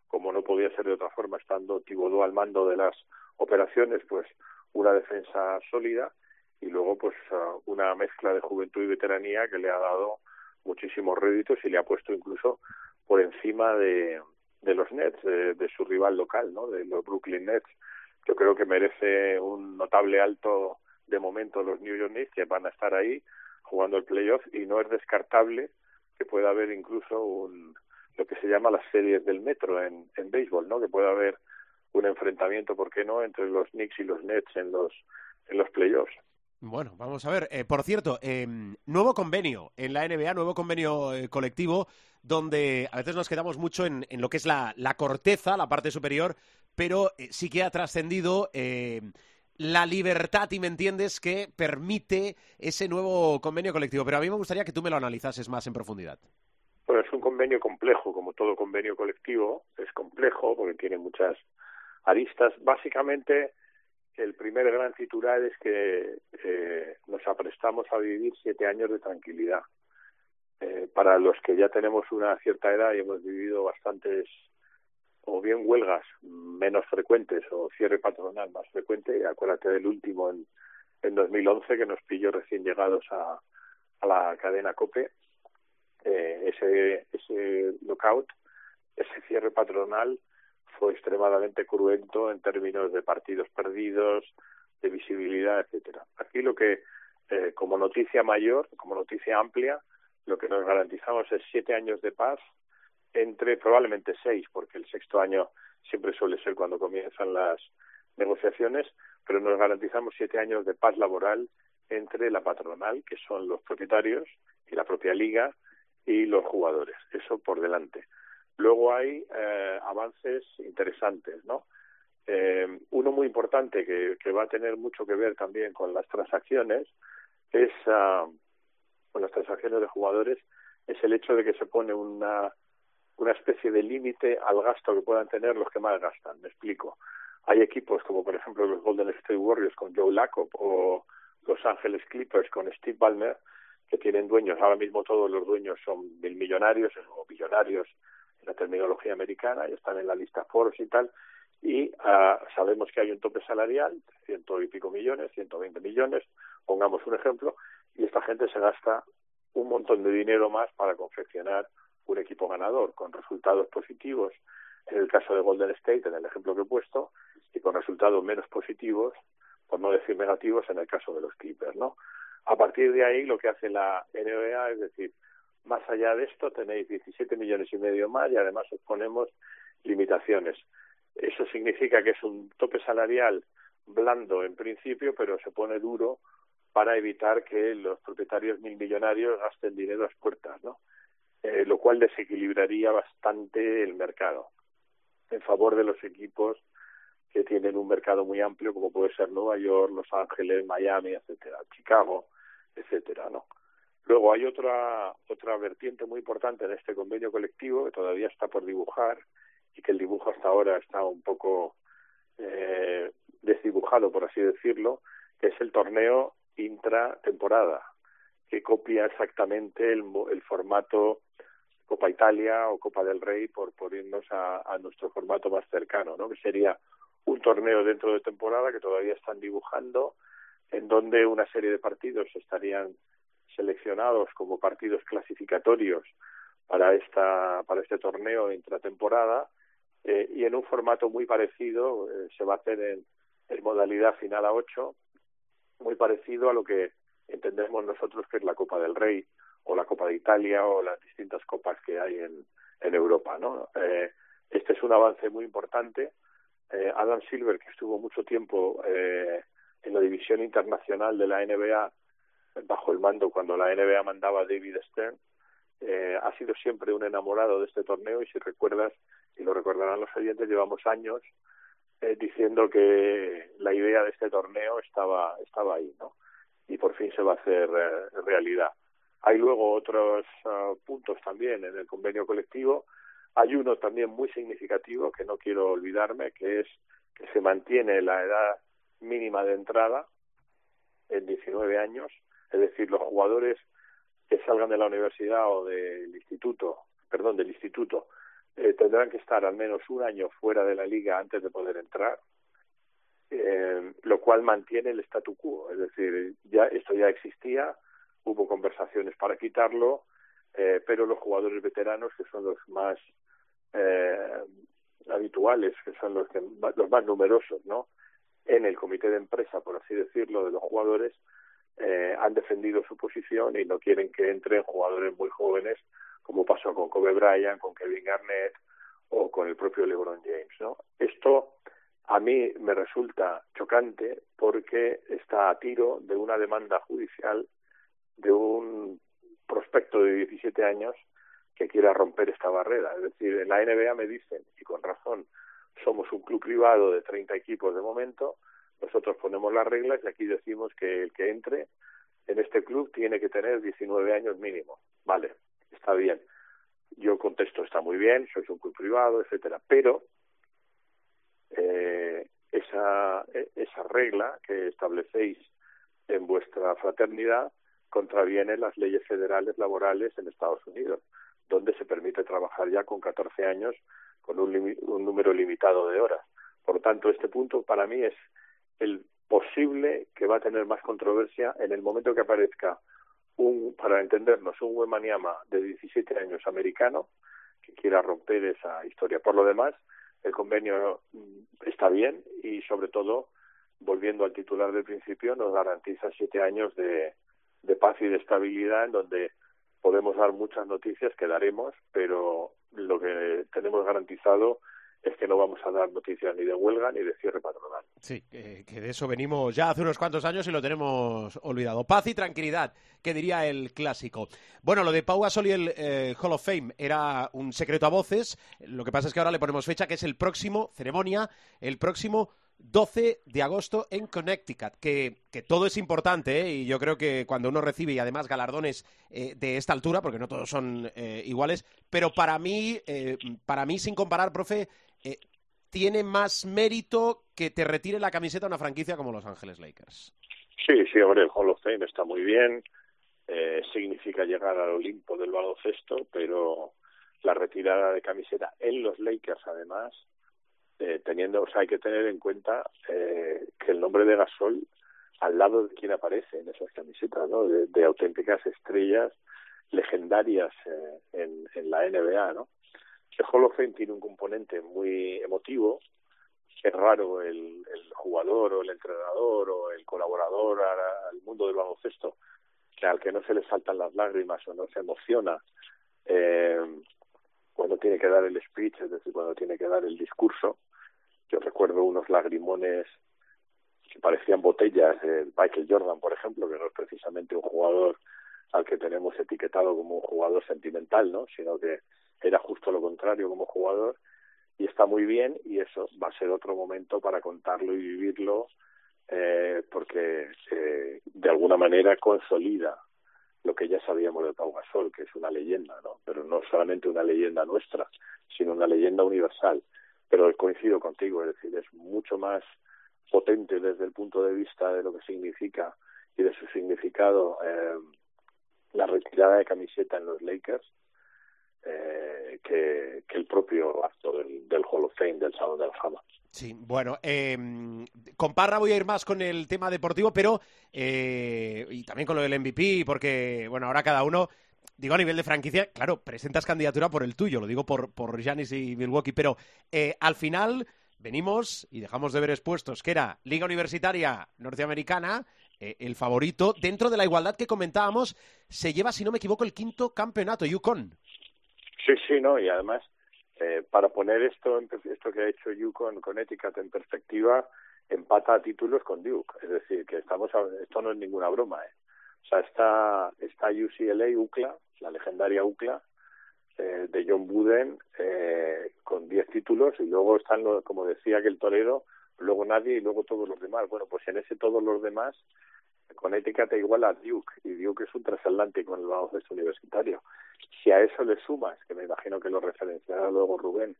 como no podía ser de otra forma, estando Tibodó al mando de las operaciones, pues una defensa sólida y luego pues una mezcla de juventud y veteranía que le ha dado muchísimos réditos y le ha puesto incluso por encima de, los Nets, de, su rival local, ¿no? de los Brooklyn Nets. Yo creo que merece un notable alto de momento los New York Knicks que van a estar ahí jugando el playoff y no es descartable que pueda haber incluso un, lo que se llama las series del metro en, en béisbol, ¿no? Que pueda haber un enfrentamiento, ¿por qué no?, entre los Knicks y los Nets en los, en los playoffs. Bueno, vamos a ver. Eh, por cierto, eh, nuevo convenio en la NBA, nuevo convenio eh, colectivo, donde a veces nos quedamos mucho en, en lo que es la, la, corteza, la parte superior, pero eh, sí que ha trascendido la libertad, y me entiendes, que permite ese nuevo convenio colectivo. Pero a mí me gustaría que tú me lo analizases más en profundidad. Bueno, es un convenio complejo, como todo convenio colectivo, es complejo porque tiene muchas aristas. Básicamente, el primer gran titular es que eh, nos aprestamos a vivir siete años de tranquilidad. Eh, para los que ya tenemos una cierta edad y hemos vivido bastantes, o bien huelgas menos frecuentes o cierre patronal más frecuente, acuérdate del último en, en 2011 que nos pilló recién llegados a, a la cadena COPE, eh, ese, ese lockout, ese cierre patronal fue extremadamente cruento en términos de partidos perdidos, de visibilidad, etcétera. Aquí lo que, eh, como noticia mayor, como noticia amplia, lo que nos garantizamos es siete años de paz entre probablemente seis, porque el sexto año siempre suele ser cuando comienzan las negociaciones, pero nos garantizamos siete años de paz laboral entre la patronal, que son los propietarios, y la propia liga, y los jugadores. Eso por delante. Luego hay eh, avances interesantes, ¿no? Eh, uno muy importante que, que, va a tener mucho que ver también con las transacciones es uh, con las transacciones de jugadores es el hecho de que se pone una una especie de límite al gasto que puedan tener los que más gastan. Me explico. Hay equipos como por ejemplo los Golden State Warriors con Joe Lacob o Los Ángeles Clippers con Steve Ballmer que tienen dueños. Ahora mismo todos los dueños son mil millonarios o billonarios la terminología americana y están en la lista Forbes y tal, y uh, sabemos que hay un tope salarial, ciento y pico millones, 120 millones, pongamos un ejemplo, y esta gente se gasta un montón de dinero más para confeccionar un equipo ganador, con resultados positivos, en el caso de Golden State, en el ejemplo que he puesto, y con resultados menos positivos, por no decir negativos, en el caso de los Clippers, ¿no? A partir de ahí, lo que hace la NBA es decir, más allá de esto tenéis 17 millones y medio más y además os ponemos limitaciones. Eso significa que es un tope salarial blando en principio, pero se pone duro para evitar que los propietarios mil millonarios gasten dinero a las puertas, ¿no? Eh, lo cual desequilibraría bastante el mercado en favor de los equipos que tienen un mercado muy amplio como puede ser Nueva York, Los Ángeles, Miami, etcétera, Chicago, etcétera, ¿no? Luego hay otra, otra vertiente muy importante en este convenio colectivo que todavía está por dibujar y que el dibujo hasta ahora está un poco eh, desdibujado, por así decirlo, que es el torneo intratemporada, que copia exactamente el, el formato Copa Italia o Copa del Rey por, por a, a nuestro formato más cercano, ¿no? Que sería un torneo dentro de temporada que todavía están dibujando, en donde una serie de partidos estarían seleccionados como partidos clasificatorios para esta para este torneo intratemporada eh, y en un formato muy parecido eh, se va a hacer en, en modalidad final a ocho muy parecido a lo que entendemos nosotros que es la Copa del Rey o la Copa de Italia o las distintas copas que hay en, en Europa no eh, este es un avance muy importante. Eh, Adam Silver que estuvo mucho tiempo eh, en la división internacional de la NBA bajo el mando cuando la NBA mandaba a David Stern eh, ha sido siempre un enamorado de este torneo y si recuerdas y lo recordarán los oyentes llevamos años eh, diciendo que la idea de este torneo estaba estaba ahí no y por fin se va a hacer eh, realidad. Hay luego otros uh, puntos también en el convenio colectivo. Hay uno también muy significativo que no quiero olvidarme que es que se mantiene la edad mínima de entrada en 19 años es decir, los jugadores que salgan de la universidad o del instituto, perdón, del instituto, eh, tendrán que estar al menos un año fuera de la liga antes de poder entrar, eh, lo cual mantiene el statu quo, es decir, ya esto ya existía, hubo conversaciones para quitarlo, eh, pero los jugadores veteranos, que son los más habituales, que son los, que, los más numerosos, ¿no? En el comité de empresa, por así decirlo, de los jugadores, eh, han defendido su posición y no quieren que entren jugadores muy jóvenes, como pasó con Kobe Bryant, con Kevin Garnett o con el propio LeBron James. ¿no? Esto a mí me resulta chocante porque está a tiro de una demanda judicial de un prospecto de 17 años que quiera romper esta barrera. Es decir, en la NBA me dicen, y con razón, somos un club privado de 30 equipos de momento, nosotros ponemos las reglas y aquí decimos que el que entre en este club tiene que tener 19 años mínimo. Vale, está bien. Yo contesto, está muy bien, sois un club privado, etcétera, pero eh, esa, esa regla que establecéis en vuestra fraternidad contraviene las leyes federales laborales en Estados Unidos, donde se permite trabajar ya con 14 años con un, un número limitado de horas. Por tanto, este punto para mí es el posible que va a tener más controversia en el momento que aparezca un, para entendernos, un Wemaniama de 17 años americano que quiera romper esa historia. Por lo demás, el convenio está bien y, sobre todo, volviendo al titular del principio, nos garantiza siete años de paz y de estabilidad en donde podemos dar muchas noticias que daremos, pero lo que tenemos garantizado es que no vamos a dar noticias ni de huelga ni de cierre patronal. Sí, que, de eso venimos ya hace unos cuantos años y lo tenemos olvidado. Paz y tranquilidad, que diría el clásico. Bueno, lo de Pau Gasol y el eh, Hall of Fame era un secreto a voces. Lo que pasa es que ahora le ponemos fecha, que es el próximo, ceremonia, el próximo 12 de agosto en Connecticut, que, que todo es importante ¿eh? y yo creo que cuando uno recibe y además galardones eh, de esta altura, porque no todos son iguales, pero para mí, para mí sin comparar, profe, tiene más mérito que te retire la camiseta una franquicia como Los Ángeles Lakers. Sí, sí, hombre, el Hall of Fame está muy bien, eh, significa llegar al Olimpo del baloncesto, pero la retirada de camiseta en los Lakers, además, eh, teniendo, hay que tener en cuenta eh, que el nombre de Gasol al lado de quien aparece en esas camisetas, ¿no? De, de auténticas estrellas legendarias eh, en la NBA, ¿no? Of Fame tiene un componente muy emotivo. Es raro el, el jugador o el entrenador o el colaborador al, mundo del baloncesto que al que no se le saltan las lágrimas o no se emociona eh, cuando tiene que dar el speech, es decir, cuando tiene que dar el discurso. Yo recuerdo unos lagrimones que parecían botellas de Michael Jordan, por ejemplo, que no es precisamente un jugador al que tenemos etiquetado como un jugador sentimental, ¿no? Sino que era justo lo contrario como jugador y está muy bien y eso va a ser otro momento para contarlo y vivirlo eh, porque eh, de alguna manera consolida lo que ya sabíamos de Pau Gasol, que es una leyenda, ¿no? Pero no solamente una leyenda nuestra, sino una leyenda universal. Pero coincido contigo, es decir, es mucho más potente desde el punto de vista de lo que significa y de su significado eh, la retirada de camiseta en los Lakers eh, que, el propio acto del, Hall of Fame, del Salón de la Fama. Sí, bueno, eh, con Parra voy a ir más con el tema deportivo, pero eh, y también con lo del MVP, porque bueno, ahora cada uno, digo a nivel de franquicia, claro, presentas candidatura por el tuyo, lo digo por por Giannis y Milwaukee, pero eh, al final venimos y dejamos de ver expuestos que era Liga Universitaria Norteamericana, eh, el favorito dentro de la igualdad que comentábamos, se lleva, si no me equivoco, el quinto campeonato, Yukon. Sí, sí, no, y además eh, para poner esto, esto que ha hecho Yukon con Etiquette en perspectiva, empata a títulos con Duke. Es decir, que estamos esto no es ninguna broma. ¿eh? O sea, está, está UCLA, UCLA, la legendaria UCLA, eh, de John Buden, eh, con 10 títulos, y luego están, como decía que el torero, luego nadie y luego todos los demás. Bueno, pues en ese todos los demás, con te igual a Duke, y Duke es un transatlántico en el baloncesto universitario. Si a eso le sumas, que me imagino que lo referenciará luego Rubén,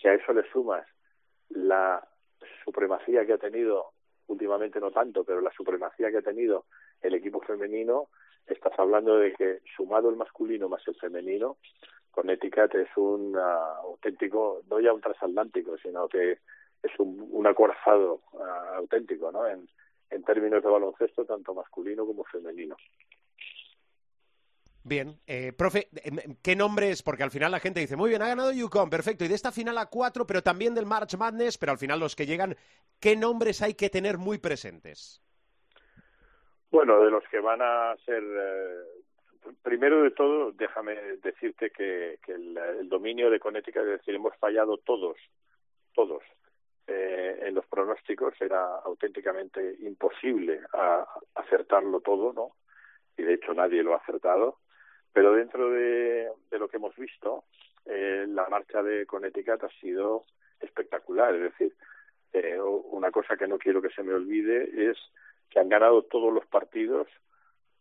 si a eso le sumas la supremacía que ha tenido, últimamente no tanto, pero la supremacía que ha tenido el equipo femenino, estás hablando de que sumado el masculino más el femenino, Connecticut es un uh, auténtico, no ya un transatlántico, sino que es un, un acorazado uh, auténtico, ¿no? En, en términos de baloncesto, tanto masculino como femenino. Bien, eh, profe, ¿qué nombres? Porque al final la gente dice, muy bien, ha ganado Yukon, perfecto, y de esta final a cuatro, pero también del March Madness, pero al final los que llegan, ¿qué nombres hay que tener muy presentes? Bueno, de los que van a ser, eh, primero de todo, déjame decirte que, el, dominio de Connecticut, es decir, hemos fallado todos, todos, eh, en los pronósticos, era auténticamente imposible acertarlo todo, ¿no? Y de hecho nadie lo ha acertado pero dentro de, lo que hemos visto, eh, la marcha de Connecticut ha sido espectacular. Es decir, eh, una cosa que no quiero que se me olvide es que han ganado todos los partidos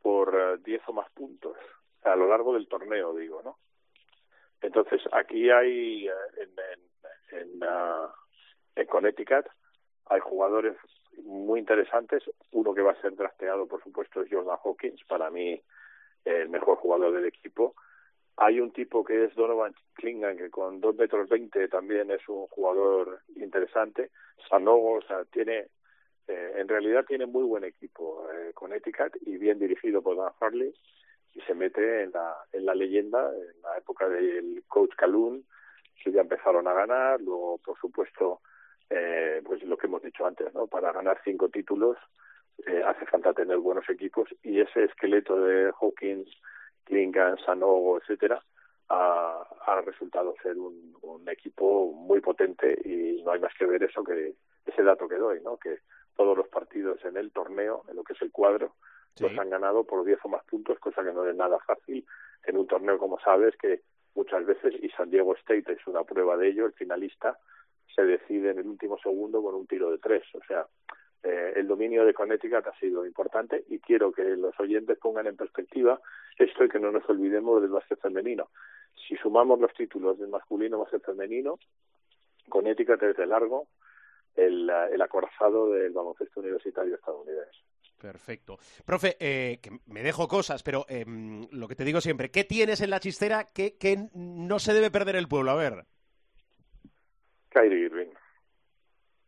por 10 eh, o más puntos a lo largo del torneo, digo, ¿no? Entonces, aquí hay, en, en, en, Connecticut, hay jugadores muy interesantes. Uno que va a ser drafteado, por supuesto, es Jordan Hawkins. Para mí, el mejor jugador del equipo. Hay un tipo que es Donovan Klingan, que con dos metros veinte también es un jugador interesante. Sanogo, o sea, tiene, eh, en realidad tiene muy buen equipo eh, con Eticat y bien dirigido por Dan Harley y se mete en la, en la leyenda, en la época del coach Calhoun, que ya empezaron a ganar, luego, por supuesto, eh, pues lo que hemos dicho antes, ¿no? Para ganar cinco títulos eh, hace falta tener buenos equipos y ese esqueleto de Hawkins, Klingan, Sanogo, etcétera, ha, ha resultado ser un, un, equipo muy potente y no hay más que ver eso que ese dato que doy, ¿no? Que todos los partidos en el torneo, en lo que es el cuadro, los han ganado por 10 o más puntos, cosa que no es nada fácil en un torneo, como sabes, que muchas veces, y San Diego State es una prueba de ello, el finalista se decide en el último segundo con un tiro de tres. O sea, eh, el dominio de Connecticut ha sido importante y quiero que los oyentes pongan en perspectiva esto y que no nos olvidemos del básquet femenino. Si sumamos los títulos del masculino más el femenino, Connecticut es de largo el, el acorazado del baloncesto universitario estadounidense. Perfecto. Profe, eh, que me dejo cosas, pero eh, lo que te digo siempre, ¿qué tienes en la chistera que, que no se debe perder el pueblo? A ver. Kyrie Irving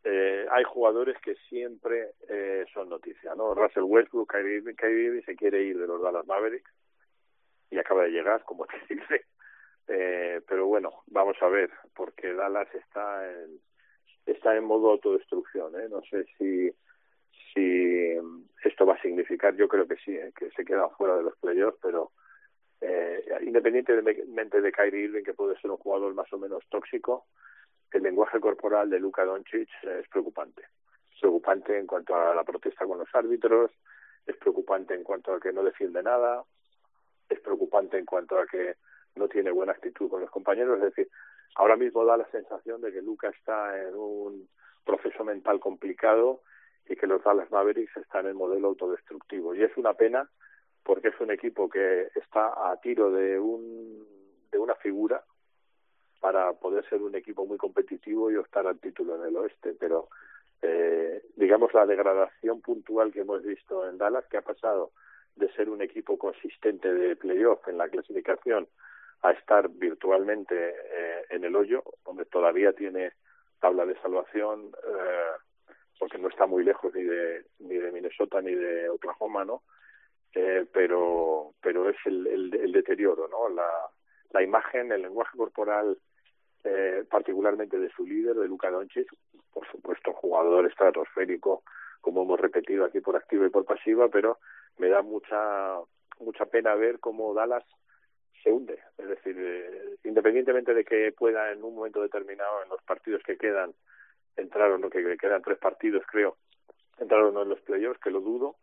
eh, hay jugadores que siempre eh, son noticia, ¿no? Russell Westbrook, Kyrie, Kyrie se quiere ir de los Dallas Mavericks y acaba de llegar, como te dice. Eh, pero bueno, vamos a ver, porque Dallas está en, está en modo autodestrucción, ¿eh? No sé si si esto va a significar, yo creo que sí, ¿eh? que se queda fuera de los playoffs, pero eh, independientemente de Kyrie Irving, que puede ser un jugador más o menos tóxico, el lenguaje corporal de Luka Doncic es preocupante. Es preocupante en cuanto a la protesta con los árbitros, es preocupante en cuanto a que no defiende nada, es preocupante en cuanto a que no tiene buena actitud con los compañeros. Es decir, ahora mismo da la sensación de que Luca está en un proceso mental complicado y que los Dallas Mavericks están en modelo autodestructivo. Y es una pena porque es un equipo que está a tiro de, un, de una figura para poder ser un equipo muy competitivo y optar al título en el oeste, pero eh, digamos la degradación puntual que hemos visto en Dallas, que ha pasado de ser un equipo consistente de playoff en la clasificación a estar virtualmente eh, en el hoyo, donde todavía tiene tabla de salvación, eh, porque no está muy lejos ni de, ni de Minnesota ni de Oklahoma, ¿no? Eh, pero, pero es el, el, deterioro, ¿no? La imagen, el lenguaje corporal, eh, particularmente de su líder, de Luka Doncic, por supuesto, jugador estratosférico, como hemos repetido aquí por activa y por pasiva, pero me da mucha mucha pena ver cómo Dallas se hunde. Es decir, eh, independientemente de que pueda en un momento determinado en los partidos que quedan entrar o no, que quedan tres partidos creo, entrar o no en los playoffs, que lo dudo,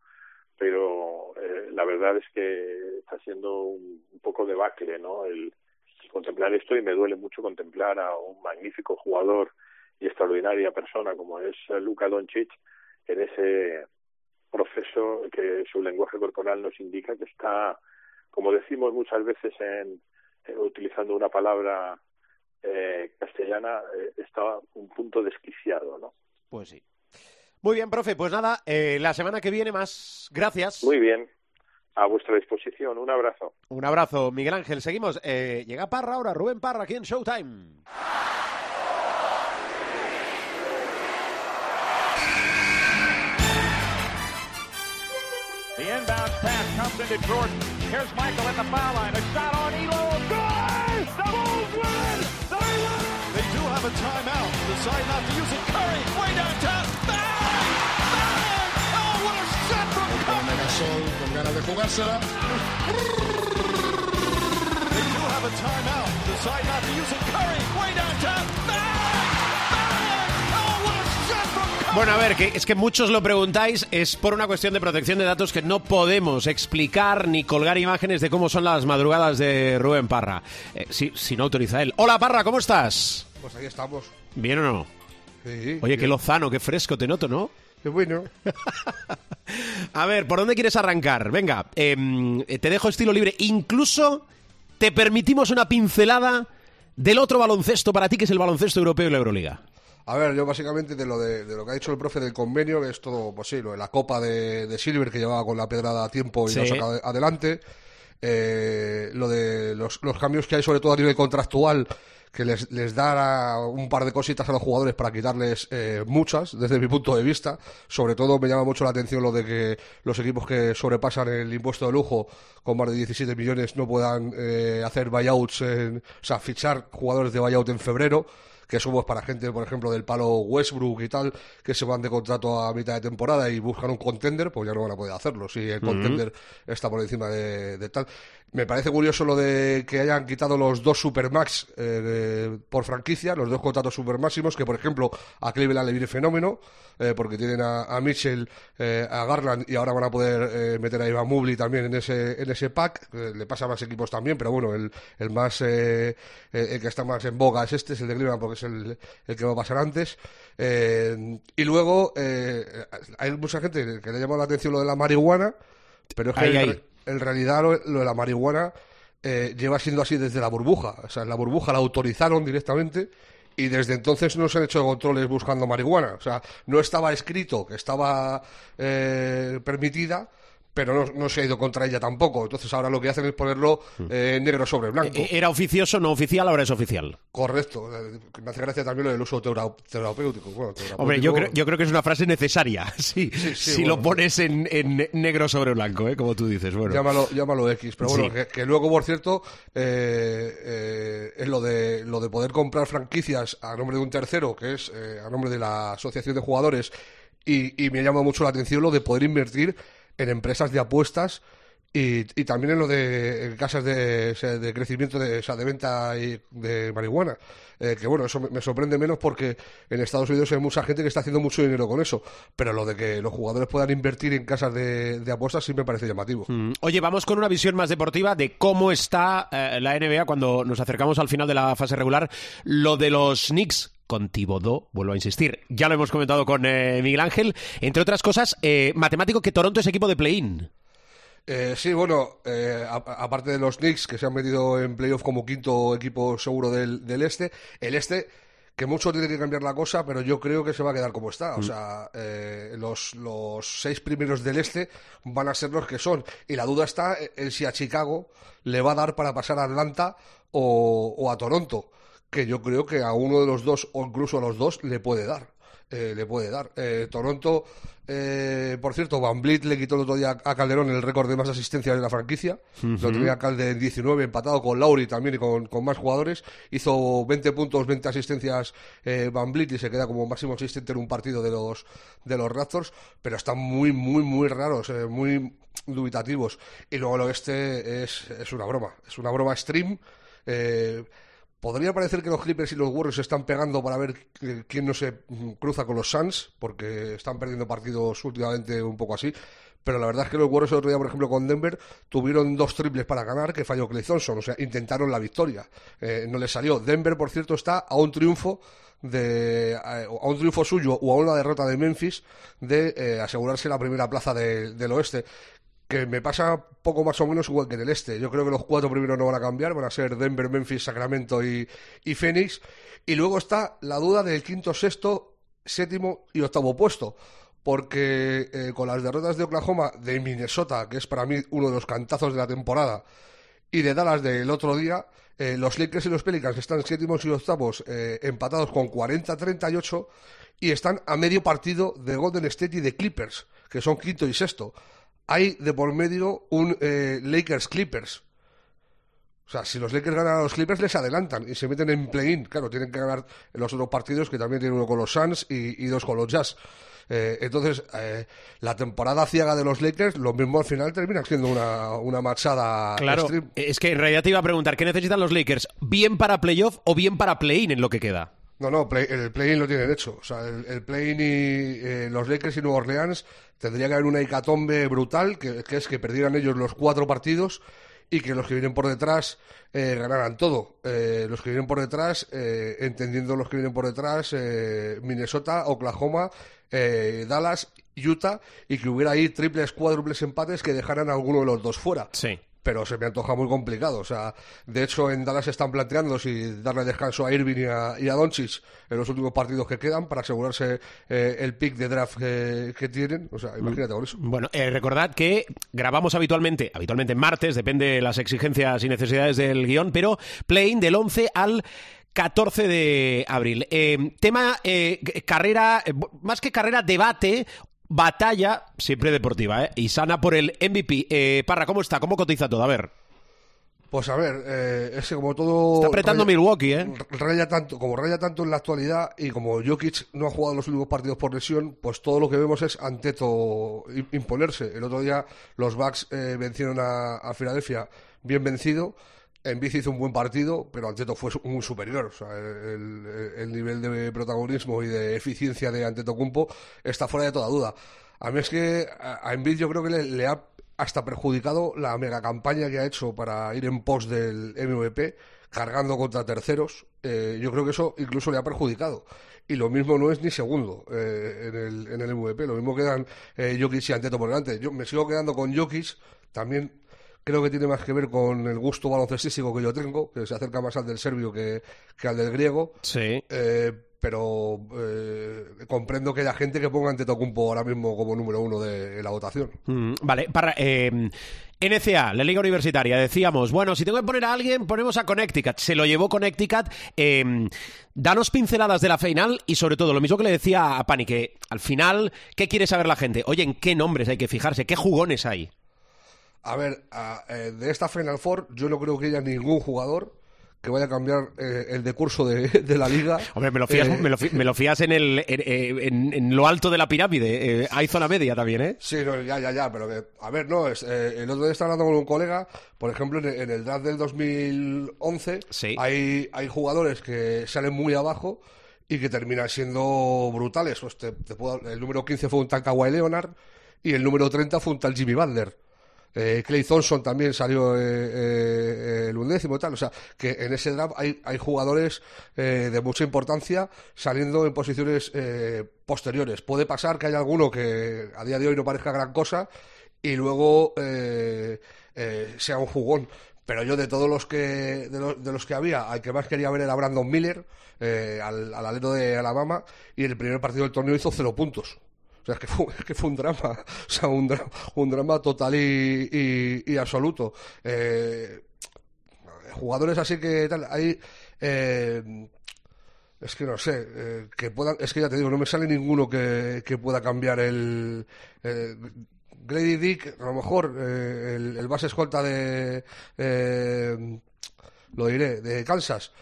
pero eh, la verdad es que está siendo un, poco de bacle, ¿no? El, contemplar esto y me duele mucho contemplar a un magnífico jugador y extraordinaria persona como es Luka Doncic en ese proceso que su lenguaje corporal nos indica que está, como decimos muchas veces en, eh, utilizando una palabra eh, castellana, eh, está un punto desquiciado, ¿no? Pues sí. Muy bien, profe. Pues nada, eh, la semana que viene más. Gracias. Muy bien. A vuestra disposición. Un abrazo. Un abrazo, Miguel Ángel. Seguimos. Eh, llega Parra ahora, Rubén Parra, aquí en Showtime. The inbound pass comes into Jordan. Here's Michael at the foul line. A shot on Elo. Good! The Bulls win! They win! They do have a timeout. Decide not to use it. Curry, way downtown. It. Curry, way downtown. Bang! Bueno, a ver, que es que muchos lo preguntáis, es por una cuestión de protección de datos que no podemos explicar ni colgar imágenes de cómo son las madrugadas de Rubén Parra. Eh, si, no autoriza él. Hola Parra, ¿cómo estás? Pues ahí estamos. ¿Bien o no? Sí. Oye, qué lozano, qué fresco te noto, ¿no? Qué bueno. a ver, ¿por dónde quieres arrancar? Venga, em, te dejo estilo libre. Incluso te permitimos una pincelada del otro baloncesto para ti, que es el baloncesto europeo y la Euroliga. A ver, yo básicamente de lo, de, lo que ha dicho el profe del convenio, que es todo, pues sí, lo de la copa de, Silver que llevaba con la pedrada a tiempo y lo saca adelante. Eh, lo de los, cambios que hay, sobre todo a nivel contractual, que les, les da un par de cositas a los jugadores para quitarles eh, muchas, desde mi punto de vista. Sobre todo me llama mucho la atención lo de que los equipos que sobrepasan el impuesto de lujo con más de 17 millones no puedan eh, hacer buyouts, o sea, fichar jugadores de buyout en febrero que somos para gente, por ejemplo, del palo Westbrook y tal, que se van de contrato a mitad de temporada y buscan un contender, pues ya no van a poder hacerlo si el contender está por encima de, tal. Me parece curioso lo de que hayan quitado los dos Supermax eh, por franquicia, los dos contratos supermáximos, que por ejemplo a Cleveland le viene fenómeno, eh, porque tienen a, Mitchell, eh, a Garland y ahora van a poder meter a Ivan Mobley también en ese, en ese pack. le pasa a más equipos también, pero bueno, el, el más el que está más en boga es este, es el de Cleveland, porque es el, el que va a pasar antes. y luego hay mucha gente que le ha llamado la atención lo de la marihuana, pero es que en realidad lo, de la marihuana eh, lleva siendo así desde la burbuja. O sea, la burbuja la autorizaron directamente y desde entonces no se han hecho controles buscando marihuana. O sea, no estaba escrito que estaba eh, permitida, pero no, se ha ido contra ella tampoco. Entonces ahora lo que hacen es ponerlo hmm. eh, negro sobre blanco. Eh, era oficioso, no oficial, ahora es oficial. Correcto. Eh, me hace gracia también lo del uso terapéutico. Hombre, yo creo, yo creo que es una frase necesaria, sí, si lo pones en, negro sobre blanco, como tú dices. Bueno. Llámalo, llámalo X. Pero bueno, que, luego, por cierto, es lo de, lo de poder comprar franquicias a nombre de un tercero, que es a nombre de la Asociación de Jugadores, y, y me llama mucho la atención lo de poder invertir en empresas de apuestas y, también en lo de casas de, de crecimiento de, de venta y de marihuana. Eh, que bueno, eso me, sorprende menos porque en Estados Unidos hay mucha gente que está haciendo mucho dinero con eso. Pero lo de que los jugadores puedan invertir en casas de, apuestas sí me parece llamativo. Mm. Oye, vamos con una visión más deportiva de cómo está eh, la NBA cuando nos acercamos al final de la fase regular. Lo de los Knicks con Tibodó, vuelvo a insistir. Ya lo hemos comentado con eh, Miguel Ángel. Entre otras cosas, eh, matemático que Toronto es equipo de play-in. Eh, sí, bueno, aparte de los Knicks que se han metido en playoff como quinto equipo seguro del, este, el este que mucho tiene que cambiar la cosa, pero yo creo que se va a quedar como está. O mm. sea, eh, los, los seis primeros del este van a ser los que son. Y la duda está en si a Chicago le va a dar para pasar a Atlanta o, o a Toronto, que yo creo que a uno de los dos o incluso a los dos le puede dar. Eh, le puede dar. Eh, Toronto, eh, por cierto, Van Blit le quitó el otro día a Calderón el récord de más asistencia de la franquicia. Lo tenía Calde en 19, empatado con Lauri también y con, más jugadores. Hizo 20 puntos, 20 asistencias Van Blit y se queda como máximo asistente en un partido de los, de los Raptors. Pero están muy, muy, muy raros, muy dubitativos. Y luego el oeste es, es una broma. Es una broma stream. Podría parecer que los Clippers y los Warriors se están pegando para ver quién no se cruza con los Suns, porque están perdiendo partidos últimamente un poco así. Pero la verdad es que los Warriors el otro día, por ejemplo, con Denver, tuvieron dos triples para ganar que falló Clay Thompson. O sea, intentaron la victoria. Eh, no les salió. Denver, por cierto, está a un triunfo de a un triunfo suyo o a una derrota de Memphis de eh, asegurarse la primera plaza del oeste que me pasa poco más o menos igual que en el este. Yo creo que los cuatro primeros no van a cambiar, van a ser Denver, Memphis, Sacramento y, y Phoenix. Y luego está la duda del quinto, sexto, séptimo y octavo puesto. Porque eh, con las derrotas de Oklahoma, de Minnesota, que es para mí uno de los cantazos de la temporada, y de Dallas del otro día, eh, los Lakers y los Pelicans están séptimos y octavos eh, empatados con 40-38 y están a medio partido de Golden State y de Clippers, que son quinto y sexto hay de por medio un eh, Lakers Clippers. O sea, si los Lakers ganan a los Clippers, les adelantan y se meten en play-in. Claro, tienen que ganar en los otros partidos, que también tienen uno con los Suns y, dos con los Jazz. Eh, entonces, eh, la temporada ciega de los Lakers, lo mismo al final termina siendo una, una machada. Claro, es que en realidad te iba a preguntar, ¿qué necesitan los Lakers? ¿Bien para playoff o bien para play-in en lo que queda? No, no, el play-in lo tienen hecho. O sea, el, play-in y los Lakers y Nueva Orleans tendría que haber una hecatombe brutal, que, es que perdieran ellos los cuatro partidos y que los que vienen por detrás eh, ganaran todo. Eh, los que vienen por detrás, eh, entendiendo los que vienen por detrás, Minnesota, Oklahoma, Dallas, Utah, y que hubiera ahí triples, cuádruples empates que dejaran a alguno de los dos fuera. Sí pero se me antoja muy complicado. O sea, de hecho, en Dallas están planteando si darle descanso a Irving y a, y Doncic en los últimos partidos que quedan para asegurarse eh, el pick de draft que, tienen. O sea, imagínate con eso. Bueno, eh, recordad que grabamos habitualmente, habitualmente en martes, depende de las exigencias y necesidades del guion, pero playing del 11 al 14 de abril. Eh, tema carrera, más que carrera, debate batalla, siempre deportiva, ¿eh? y sana por el MVP. Eh, Parra, ¿cómo está? ¿Cómo cotiza todo? A ver. Pues a ver, eh, es que como todo... Está apretando Milwaukee, ¿eh? Raya tanto, como raya tanto en la actualidad y como Jokic no ha jugado los últimos partidos por lesión, pues todo lo que vemos es Anteto imponerse. El otro día los Bucks eh, vencieron a, a Filadelfia bien vencido en bici hizo un buen partido, pero Anteto fue muy superior. O sea, el, nivel de protagonismo y de eficiencia de Antetokounmpo está fuera de toda duda. A mí es que a Envid yo creo que le, ha hasta perjudicado la mega campaña que ha hecho para ir en pos del MVP, cargando contra terceros. Eh, yo creo que eso incluso le ha perjudicado. Y lo mismo no es ni segundo eh, en, el, en el MVP. Lo mismo quedan eh, Jokic y Anteto por delante. Yo me sigo quedando con Jokic. También creo que tiene más que ver con el gusto baloncestístico que yo tengo, que se acerca más al del serbio que, al del griego. Sí. Eh, pero eh, comprendo que haya gente que ponga ante Tocumpo ahora mismo como número uno de, la votación. Mm, vale, para. Eh, NCA, la Liga Universitaria, decíamos, bueno, si tengo que poner a alguien, ponemos a Connecticut. Se lo llevó Connecticut. danos pinceladas de la final y sobre todo, lo mismo que le decía a Pani, que al final, ¿qué quiere saber la gente? Oye, ¿en qué nombres hay que fijarse? ¿Qué jugones hay? A ver, eh, de esta Final Four yo no creo que haya ningún jugador que vaya a cambiar eh, el decurso de, de, la liga. Hombre, me lo fías, eh, me, lo, fías en, el, en, lo alto de la pirámide. hay zona media también, ¿eh? Sí, ya, ya, ya, pero que, a ver, no, es, el otro día estaba hablando con un colega, por ejemplo, en, el draft del 2011 hay, hay jugadores que salen muy abajo y que terminan siendo brutales. Pues el número 15 fue un tal Kawhi Leonard y el número 30 fue un tal Jimmy Butler. Eh, Clay Thompson también salió eh, eh, el undécimo tal. O sea, que en ese draft hay, hay jugadores de mucha importancia saliendo en posiciones posteriores. Puede pasar que haya alguno que a día de hoy no parezca gran cosa y luego sea un jugón pero yo de todos los que de los, que había, al que más quería ver era Brandon Miller, eh, al, al alero de Alabama, y en el primer partido del torneo hizo cero puntos. O sea, es que fue, un drama, o sea, un, drama, un drama total y, y, absoluto. Eh, jugadores así que tal, hay... Eh, es que no sé, eh, que puedan, es que ya te digo, no me sale ninguno que, pueda cambiar el, eh, Grady Dick, a lo mejor eh, el, base escolta de, lo diré, de Kansas.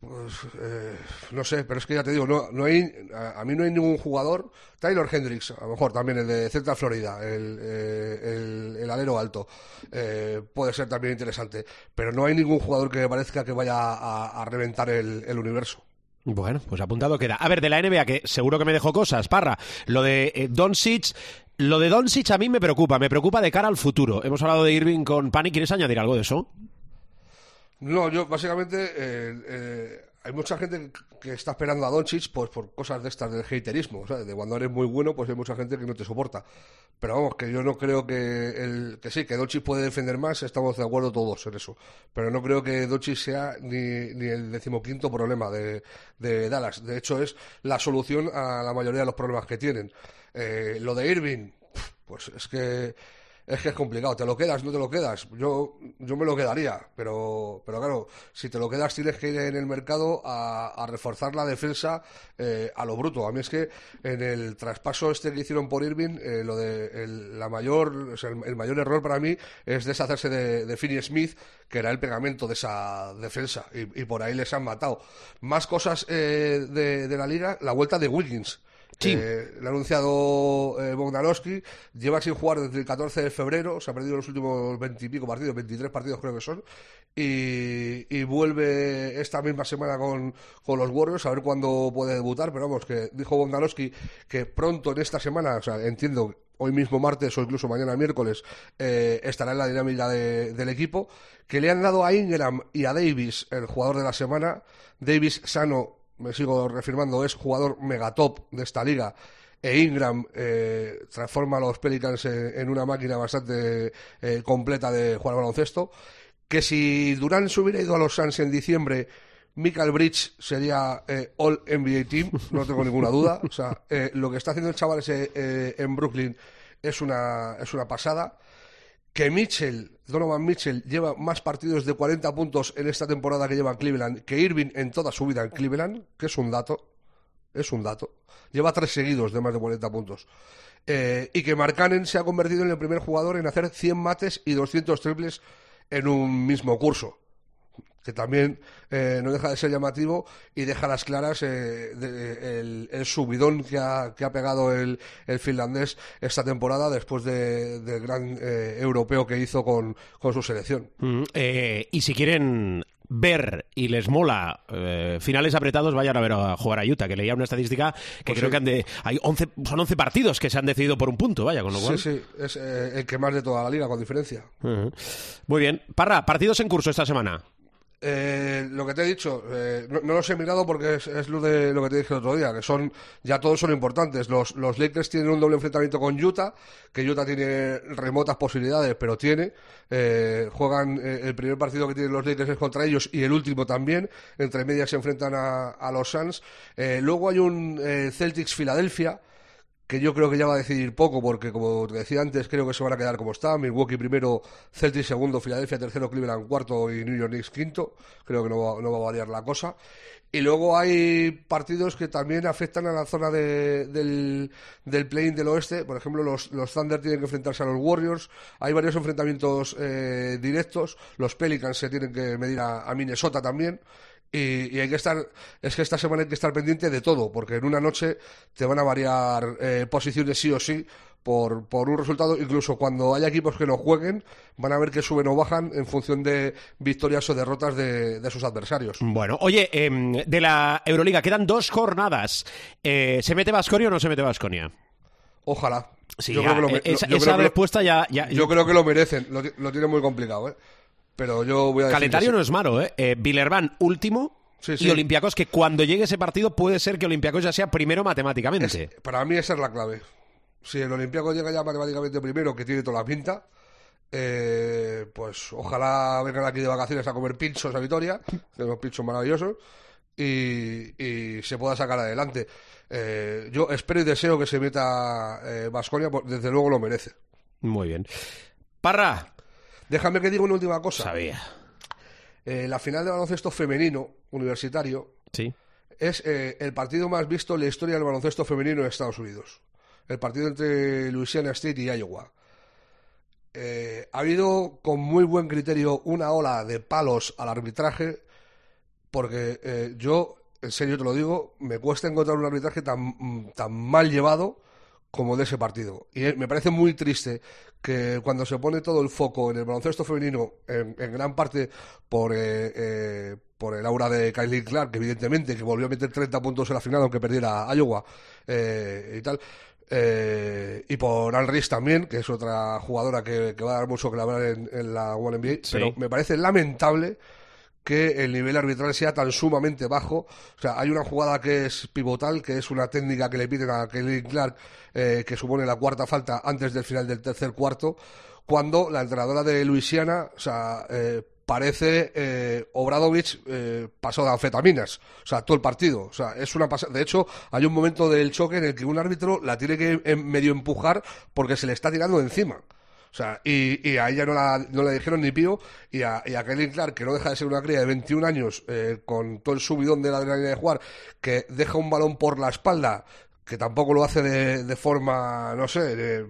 Pues eh, no sé, pero es que ya te digo, no, no hay, a, mí no hay ningún jugador. Taylor Hendricks, a lo mejor también el de Central Florida, el, el, alero alto, puede ser también interesante. Pero no hay ningún jugador que parezca que vaya a, reventar el, universo. Bueno, pues apuntado queda. A ver, de la NBA, que seguro que me dejó cosas, Parra. Lo de Don Doncic, lo de Doncic a mí me preocupa, me preocupa de cara al futuro. Hemos hablado de Irving con Pani, ¿quieres añadir algo de eso? No, yo básicamente eh, eh, hay mucha gente que está esperando a Doncic pues, por cosas de estas del haterismo, o de cuando eres muy bueno, pues hay mucha gente que no te soporta. Pero vamos, que yo no creo que el, que sí, que Doncic puede defender más, estamos de acuerdo todos en eso. Pero no creo que Doncic sea ni, ni el decimoquinto problema de, de Dallas. De hecho, es la solución a la mayoría de los problemas que tienen. Eh, lo de Irving, pues es que es que es complicado. ¿Te lo quedas? ¿No te lo quedas? Yo, yo me lo quedaría, pero, pero claro, si te lo quedas tienes que ir en el mercado a, reforzar la defensa eh, a lo bruto. A mí es que en el traspaso este que hicieron por Irving, eh, lo de la mayor, el, mayor error para mí es deshacerse de, de Finney Smith, que era el pegamento de esa defensa, y, por ahí les han matado. Más cosas de, de la liga, la vuelta de Wiggins Sí. Eh, ha anunciado eh, lleva sin jugar desde el 14 de febrero, se ha perdido los últimos 20 y pico partidos, 23 partidos creo que son, y, vuelve esta misma semana con, los Warriors, a ver cuándo puede debutar, pero vamos, que dijo Bogdanowski que pronto en esta semana, o sea, entiendo hoy mismo martes o incluso mañana miércoles, eh, estará en la dinámica del equipo, que le han dado a Ingram y a Davis el jugador de la semana. Davis sano me sigo refirmando, es jugador megatop de esta liga. E Ingram eh, transforma a los Pelicans en, una máquina bastante eh, completa de jugar baloncesto. Que si Durán se hubiera ido a los Suns en diciembre, Michael Bridge sería eh, All NBA Team, no tengo ninguna duda. O sea, lo que está haciendo el chaval ese en Brooklyn es una, es una pasada que Mitchell, Donovan Mitchell, lleva más partidos de 40 puntos en esta temporada que lleva en Cleveland que Irving en toda su vida en Cleveland, que es un dato. Es un dato. Lleva tres seguidos de más de 40 puntos. Eh, y que Markkanen se ha convertido en el primer jugador en hacer 100 mates y 200 triples en un mismo curso que también eh, no deja de ser llamativo y deja las claras eh, el, subidón que ha, que ha pegado el, el, finlandés esta temporada después de, del gran eh, europeo que hizo con, con su selección. Mm, y si quieren ver y les mola finales apretados, vayan a ver a jugar a Utah, que leía una estadística que pues creo que han de, hay 11, son 11 partidos que se han decidido por un punto, vaya, con lo cual... Sí, sí, es el que más de toda la liga, con diferencia. Muy bien. Parra, partidos en curso esta semana. Eh, lo que te he dicho, eh, no, los he mirado porque es, lo de lo que te dije el otro día, que son ya todos son importantes. Los, los Lakers tienen un doble enfrentamiento con Utah, que Utah tiene remotas posibilidades, pero tiene. Eh, juegan el primer partido que tienen los Lakers es contra ellos y el último también. Entre medias se enfrentan a, a los Suns. luego hay un Celtics Filadelfia que yo creo que ya va a decidir poco, porque como te decía antes, creo que se van a quedar como está. Milwaukee primero, Celtics segundo, Filadelfia tercero, Cleveland cuarto y New York Knicks quinto. Creo que no va, no va a variar la cosa. Y luego hay partidos que también afectan a la zona del, del play-in del oeste. Por ejemplo, los, los Thunder tienen que enfrentarse a los Warriors. Hay varios enfrentamientos eh, directos. Los Pelicans se tienen que medir a Minnesota también. Y, hay que estar, es que esta semana hay que estar pendiente de todo, porque en una noche te van a variar eh, posiciones sí o sí por, por un resultado. Incluso cuando haya equipos que no jueguen, van a ver que suben o bajan en función de victorias o derrotas de, sus adversarios. Bueno, oye, em, de la Euroliga quedan dos jornadas. Eh, ¿Se mete Vasconia o no se mete Vasconia? Ojalá. yo creo que lo, esa, respuesta ya, Yo creo que lo merecen. Lo, lo tiene muy complicado, ¿eh? Pero yo voy a Calendario no es malo, ¿eh? eh último. Y Olympiacos, que cuando llegue ese partido puede ser que Olympiacos ya sea primero matemáticamente. para mí esa es la clave. Si el Olympiacos llega ya matemáticamente primero, que tiene toda la pinta, eh, pues ojalá vengan aquí de vacaciones a comer pinchos a Vitoria, que unos pinchos maravillosos, y, se pueda sacar adelante. Eh, yo espero y deseo que se meta Vasconia, eh, desde luego lo merece. Muy bien. Parra. Déjame que diga una última cosa. Sabía. la final de baloncesto femenino universitario sí. es el partido más visto en la historia del baloncesto femenino en Estados Unidos. El partido entre Louisiana State y Iowa. Eh, ha habido con muy buen criterio una ola de palos al arbitraje, porque eh, yo, en serio te lo digo, me cuesta encontrar un arbitraje tan, tan mal llevado como de ese partido. Y me parece muy triste que cuando se pone todo el foco en el baloncesto femenino, en, gran parte por, eh, por el aura de Kylie Clark, evidentemente, que volvió a meter 30 puntos en la final aunque perdiera Iowa y tal, eh, y por Alris también, que es otra jugadora que, va a dar mucho que hablar en, en la One NBA. Pero me parece lamentable que el nivel arbitral sea tan sumamente bajo. O sea, hay una jugada que es pivotal, que es una técnica que le piden a Kelly Clark, eh, que supone la cuarta falta antes del final del tercer cuarto, cuando la entrenadora de Luisiana, o sea, eh, parece eh, Obradovich eh, pasó de anfetaminas, o sea, todo el partido, o sea, es una de hecho, hay un momento del choque en el que un árbitro la tiene que eh, medio empujar porque se le está tirando encima. O sea, y, a ella no, la, no le dijeron ni pío, y a, y a Kelly Clark, que no deja de ser una cría de 21 años, eh, con todo el subidón de la adrenalina de jugar, que deja un balón por la espalda, que tampoco lo hace de, de forma, no sé, de,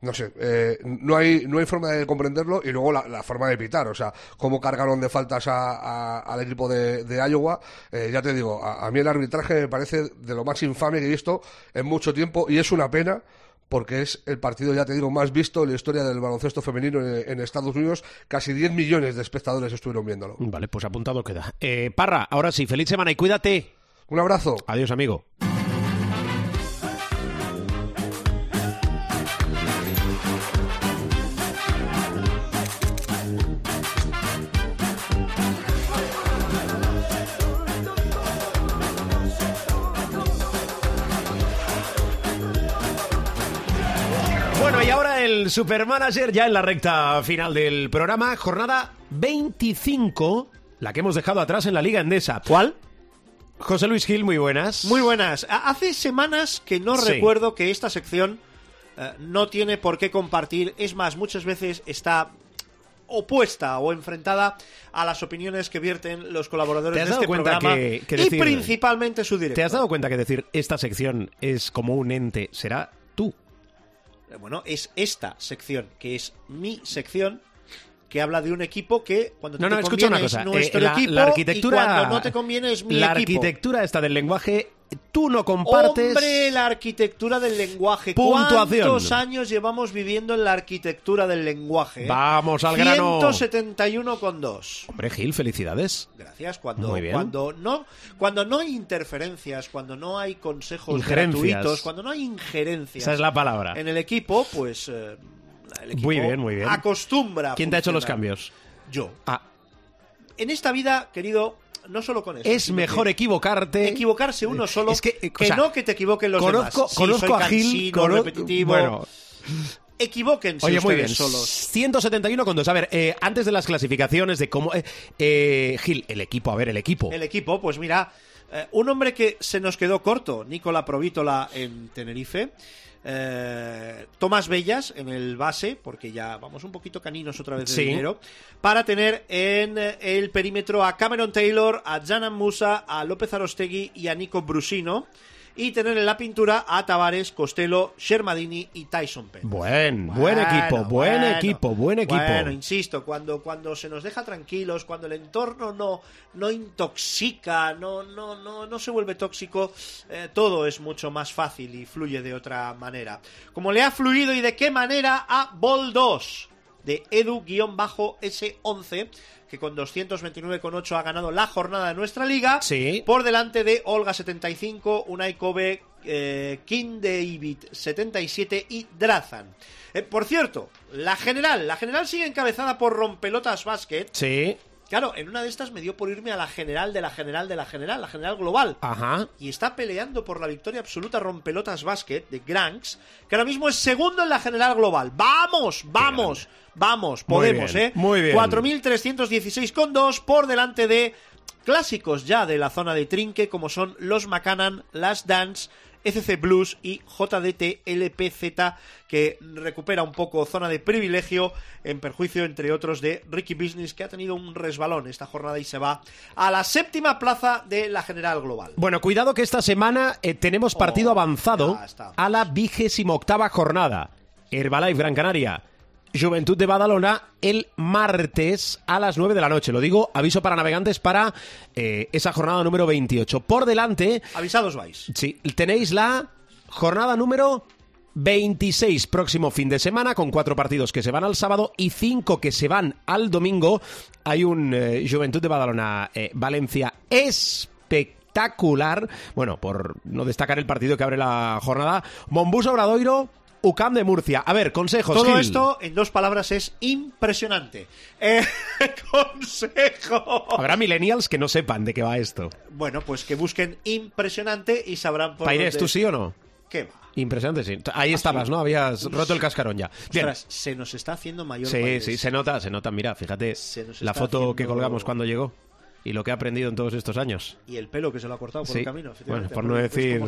no sé, eh, no, hay, no hay forma de comprenderlo y luego la, forma de pitar, o sea, cómo cargaron de faltas al equipo de, Iowa, eh, ya te digo, a, mí el arbitraje me parece de lo más infame que he visto en mucho tiempo y es una pena porque es el partido, ya te digo, más visto en la historia del baloncesto femenino en, Estados Unidos. Casi 10 millones de espectadores estuvieron viéndolo. Vale, pues apuntado queda. Eh, Parra, ahora sí, feliz semana y cuídate. Un abrazo. Adiós, amigo. El Supermanager ya en la recta final del programa. Jornada 25, la que hemos dejado atrás en la Liga Endesa. ¿Cuál? José Luis Gil, muy buenas. Muy buenas. Hace semanas que no recuerdo que esta sección eh, no tiene por qué compartir. Es más, muchas veces está opuesta o enfrentada a las opiniones que vierten los colaboradores de este programa y principalmente su director. ¿Te has dado cuenta que decir esta sección es como un ente será? Bueno, es esta sección, que es mi sección, que habla de un equipo que cuando te, conviene es nuestro eh, equipo arquitectura, y cuando no te conviene es mi la equipo. La arquitectura esta del lenguaje tú no compartes. Hombre, la arquitectura del lenguaje. Puntuación. ¿Cuántos años llevamos viviendo en la arquitectura del lenguaje? Vamos al grano. 171 con 2. Hombre, Gil, felicidades. Gracias. Cuando, cuando no, cuando no hay interferencias, cuando no hay consejos gratuitos, cuando no hay injerencias. Esa es la palabra. En el equipo, pues. Eh, el equipo muy bien, muy bien. Acostumbra. ¿Quién te ha hecho los cambios? Yo. Ah. En esta vida, querido, no solo con eso. Es mejor equivocarte. Equivocarse uno solo. que, eh, no que te equivoquen los conozco, demás. conozco a Gil. repetitivo. Bueno. Equivóquense Oye, muy bien. solos. 171 con dos. A ver, eh, antes de las clasificaciones de cómo. Eh, Gil, el equipo, a ver, el equipo. El equipo, pues mira. un hombre que se nos quedó corto, Nicola Provítola en Tenerife. Eh, Tomás Bellas en el base, porque ya vamos un poquito caninos otra vez de dinero, para tener en el perímetro a Cameron Taylor, a Janan Musa, a López Arostegui y a Nico Brusino y tener en la pintura a Tavares, Costello, Shermadini y Tyson Penn. Buen, buen equipo, buen equipo, buen equipo. Bueno, insisto, cuando, cuando se nos deja tranquilos, cuando el entorno no, no intoxica, no, no, no, no se vuelve tóxico, eh, todo es mucho más fácil y fluye de otra manera. Como le ha fluido y de qué manera a Bol 2 de Edu-S11 que con 229,8 ha ganado la jornada de nuestra liga. Sí. Por delante de Olga 75, Unai Kobe, eh, King David 77 y Drazan. Eh, por cierto, la general, la general sigue encabezada por Rompelotas Basket. Sí. Claro, en una de estas me dio por irme a la general de la general de la general, la general global. Ajá. Y está peleando por la victoria absoluta rompelotas basket de Granks, que ahora mismo es segundo en la general global. ¡Vamos! ¡Vamos! ¡Vamos! Podemos, bien, ¿eh? muy bien. 4.316 con 2 por delante de clásicos ya de la zona de trinque, como son los Macanan, las Dance, ECC Blues y JDT LPZ, que recupera un poco zona de privilegio en perjuicio, entre otros, de Ricky Business, que ha tenido un resbalón esta jornada y se va a la séptima plaza de la general global. Bueno, cuidado que esta semana eh, tenemos partido Oh, avanzado a la vigésima octava jornada. Herbalife Gran Canaria. Juventud de Badalona el martes a las 9 de la noche. Lo digo, aviso para navegantes para eh, esa jornada número 28. Por delante, Avisados vais. sí, tenéis la jornada número 26 próximo fin de semana con cuatro partidos que se van al sábado y cinco que se van al domingo. Hay un eh, Juventud de Badalona eh, Valencia espectacular. Bueno, por no destacar el partido que abre la jornada. Mombus Obradoiro, UCAM de Murcia. A ver, consejos. Todo Gil. esto, en dos palabras, es impresionante. Eh, consejo. Habrá millennials que no sepan de qué va esto. Bueno, pues que busquen impresionante y sabrán por Paires, dónde- ¿tú sí o no? ¿Qué va? Impresionante, sí. Ahí estabas, ¿no? Habías roto el cascarón ya. Bien. Ostras, se nos está haciendo mayor Sí, sí, se nota, se nota. Mira, fíjate la foto que colgamos cuando llegó y lo que ha aprendido en todos estos años. Y el pelo que se lo ha cortado por Sí. el camino. Bueno, por no decir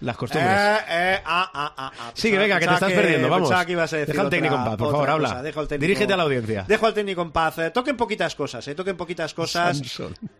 las costumbres. Eh, eh, ah, ah, ah. Sí, que venga, que te estás perdiendo, vamos. que ibas a decir Deja al técnico en paz, por favor, habla. cosa. Al técnico- Dirígete a la audiencia. Dejo al técnico en paz. Eh, toquen poquitas cosas, eh, toquen poquitas cosas.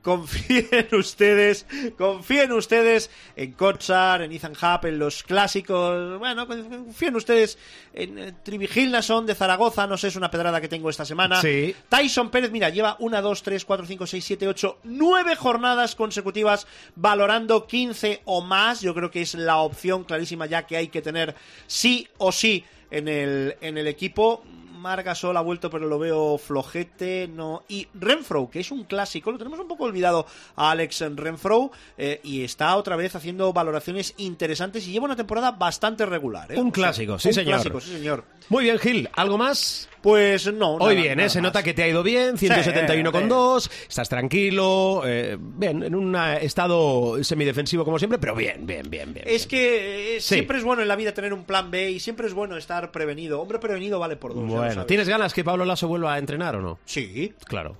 Confíen ustedes, confíen ustedes en Kotsar, en Ethan Hub, en los clásicos. Bueno, confíen ustedes en eh, Trivigil Nason de Zaragoza, no sé, es una pedrada que tengo esta semana. Sí. Tyson Pérez, mira, lleva 1, 2, 3, 4, 5, 6, 7, 8, 9 jornadas consecutivas valorando 15 o más. Yo creo que es la opción clarísima ya que hay que tener sí o sí en el, en el equipo. Margasol ha vuelto, pero lo veo flojete, no. Y Renfro, que es un clásico, lo tenemos un poco olvidado a Alex Renfro, eh, y está otra vez haciendo valoraciones interesantes y lleva una temporada bastante regular. ¿eh? Un O sea, clásico, sí, un señor. clásico, sí, señor. Muy bien, Gil. ¿Algo más? Pues no. Hoy bien, ¿eh? Se más. nota que te ha ido bien, 171,2, sí. estás tranquilo, eh, bien, en un estado semidefensivo como siempre, pero bien, bien, bien, bien. Es bien. que eh, Sí. siempre es bueno en la vida tener un plan B y siempre es bueno estar prevenido. Hombre prevenido vale por dos. Bueno. ¿tienes ganas que Pablo Lasso vuelva a entrenar o no? Sí. Claro,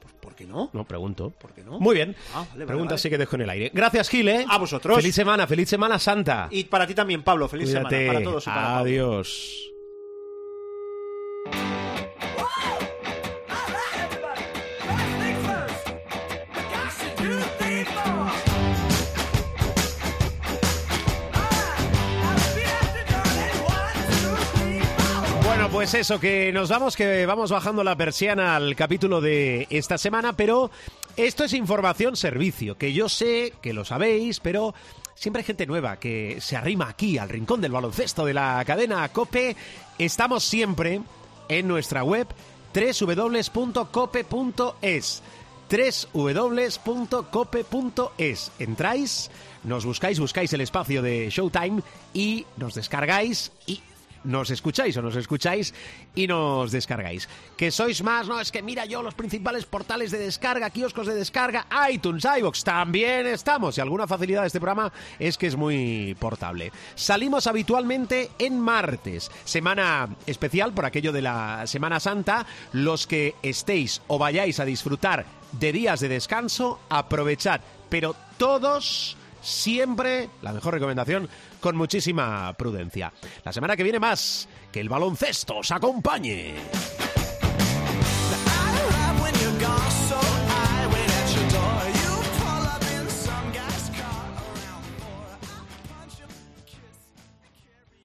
Pues, ¿Por qué no? no, pregunto. ¿Por qué no? Muy bien. Ah, vale, Pregunta vale. sí que dejo en el aire. Gracias, Gil, ¿eh? A vosotros. Feliz semana, feliz semana santa. Y para ti también, Pablo. Feliz Cuídate. semana. Para todos y para Pablo. Adiós. Pues eso, que nos vamos, que vamos bajando la persiana al capítulo de esta semana, pero esto es información servicio, que yo sé que lo sabéis, pero siempre hay gente nueva que se arrima aquí al rincón del baloncesto de la cadena Cope. Estamos siempre en nuestra web www.cope.es www.cope.es. Entráis, nos buscáis, buscáis el espacio de Showtime y nos descargáis y nos escucháis o nos escucháis y nos descargáis. Que sois más, no, es que mira yo los principales portales de descarga, kioscos de descarga, iTunes, iVoox, también estamos. Y alguna facilidad de este programa es que es muy portable. Salimos habitualmente en martes, semana especial por aquello de la Semana Santa. Los que estéis o vayáis a disfrutar de días de descanso, aprovechad. Pero todos siempre, la mejor recomendación, con muchísima prudencia. La semana que viene más, que el baloncesto os acompañe.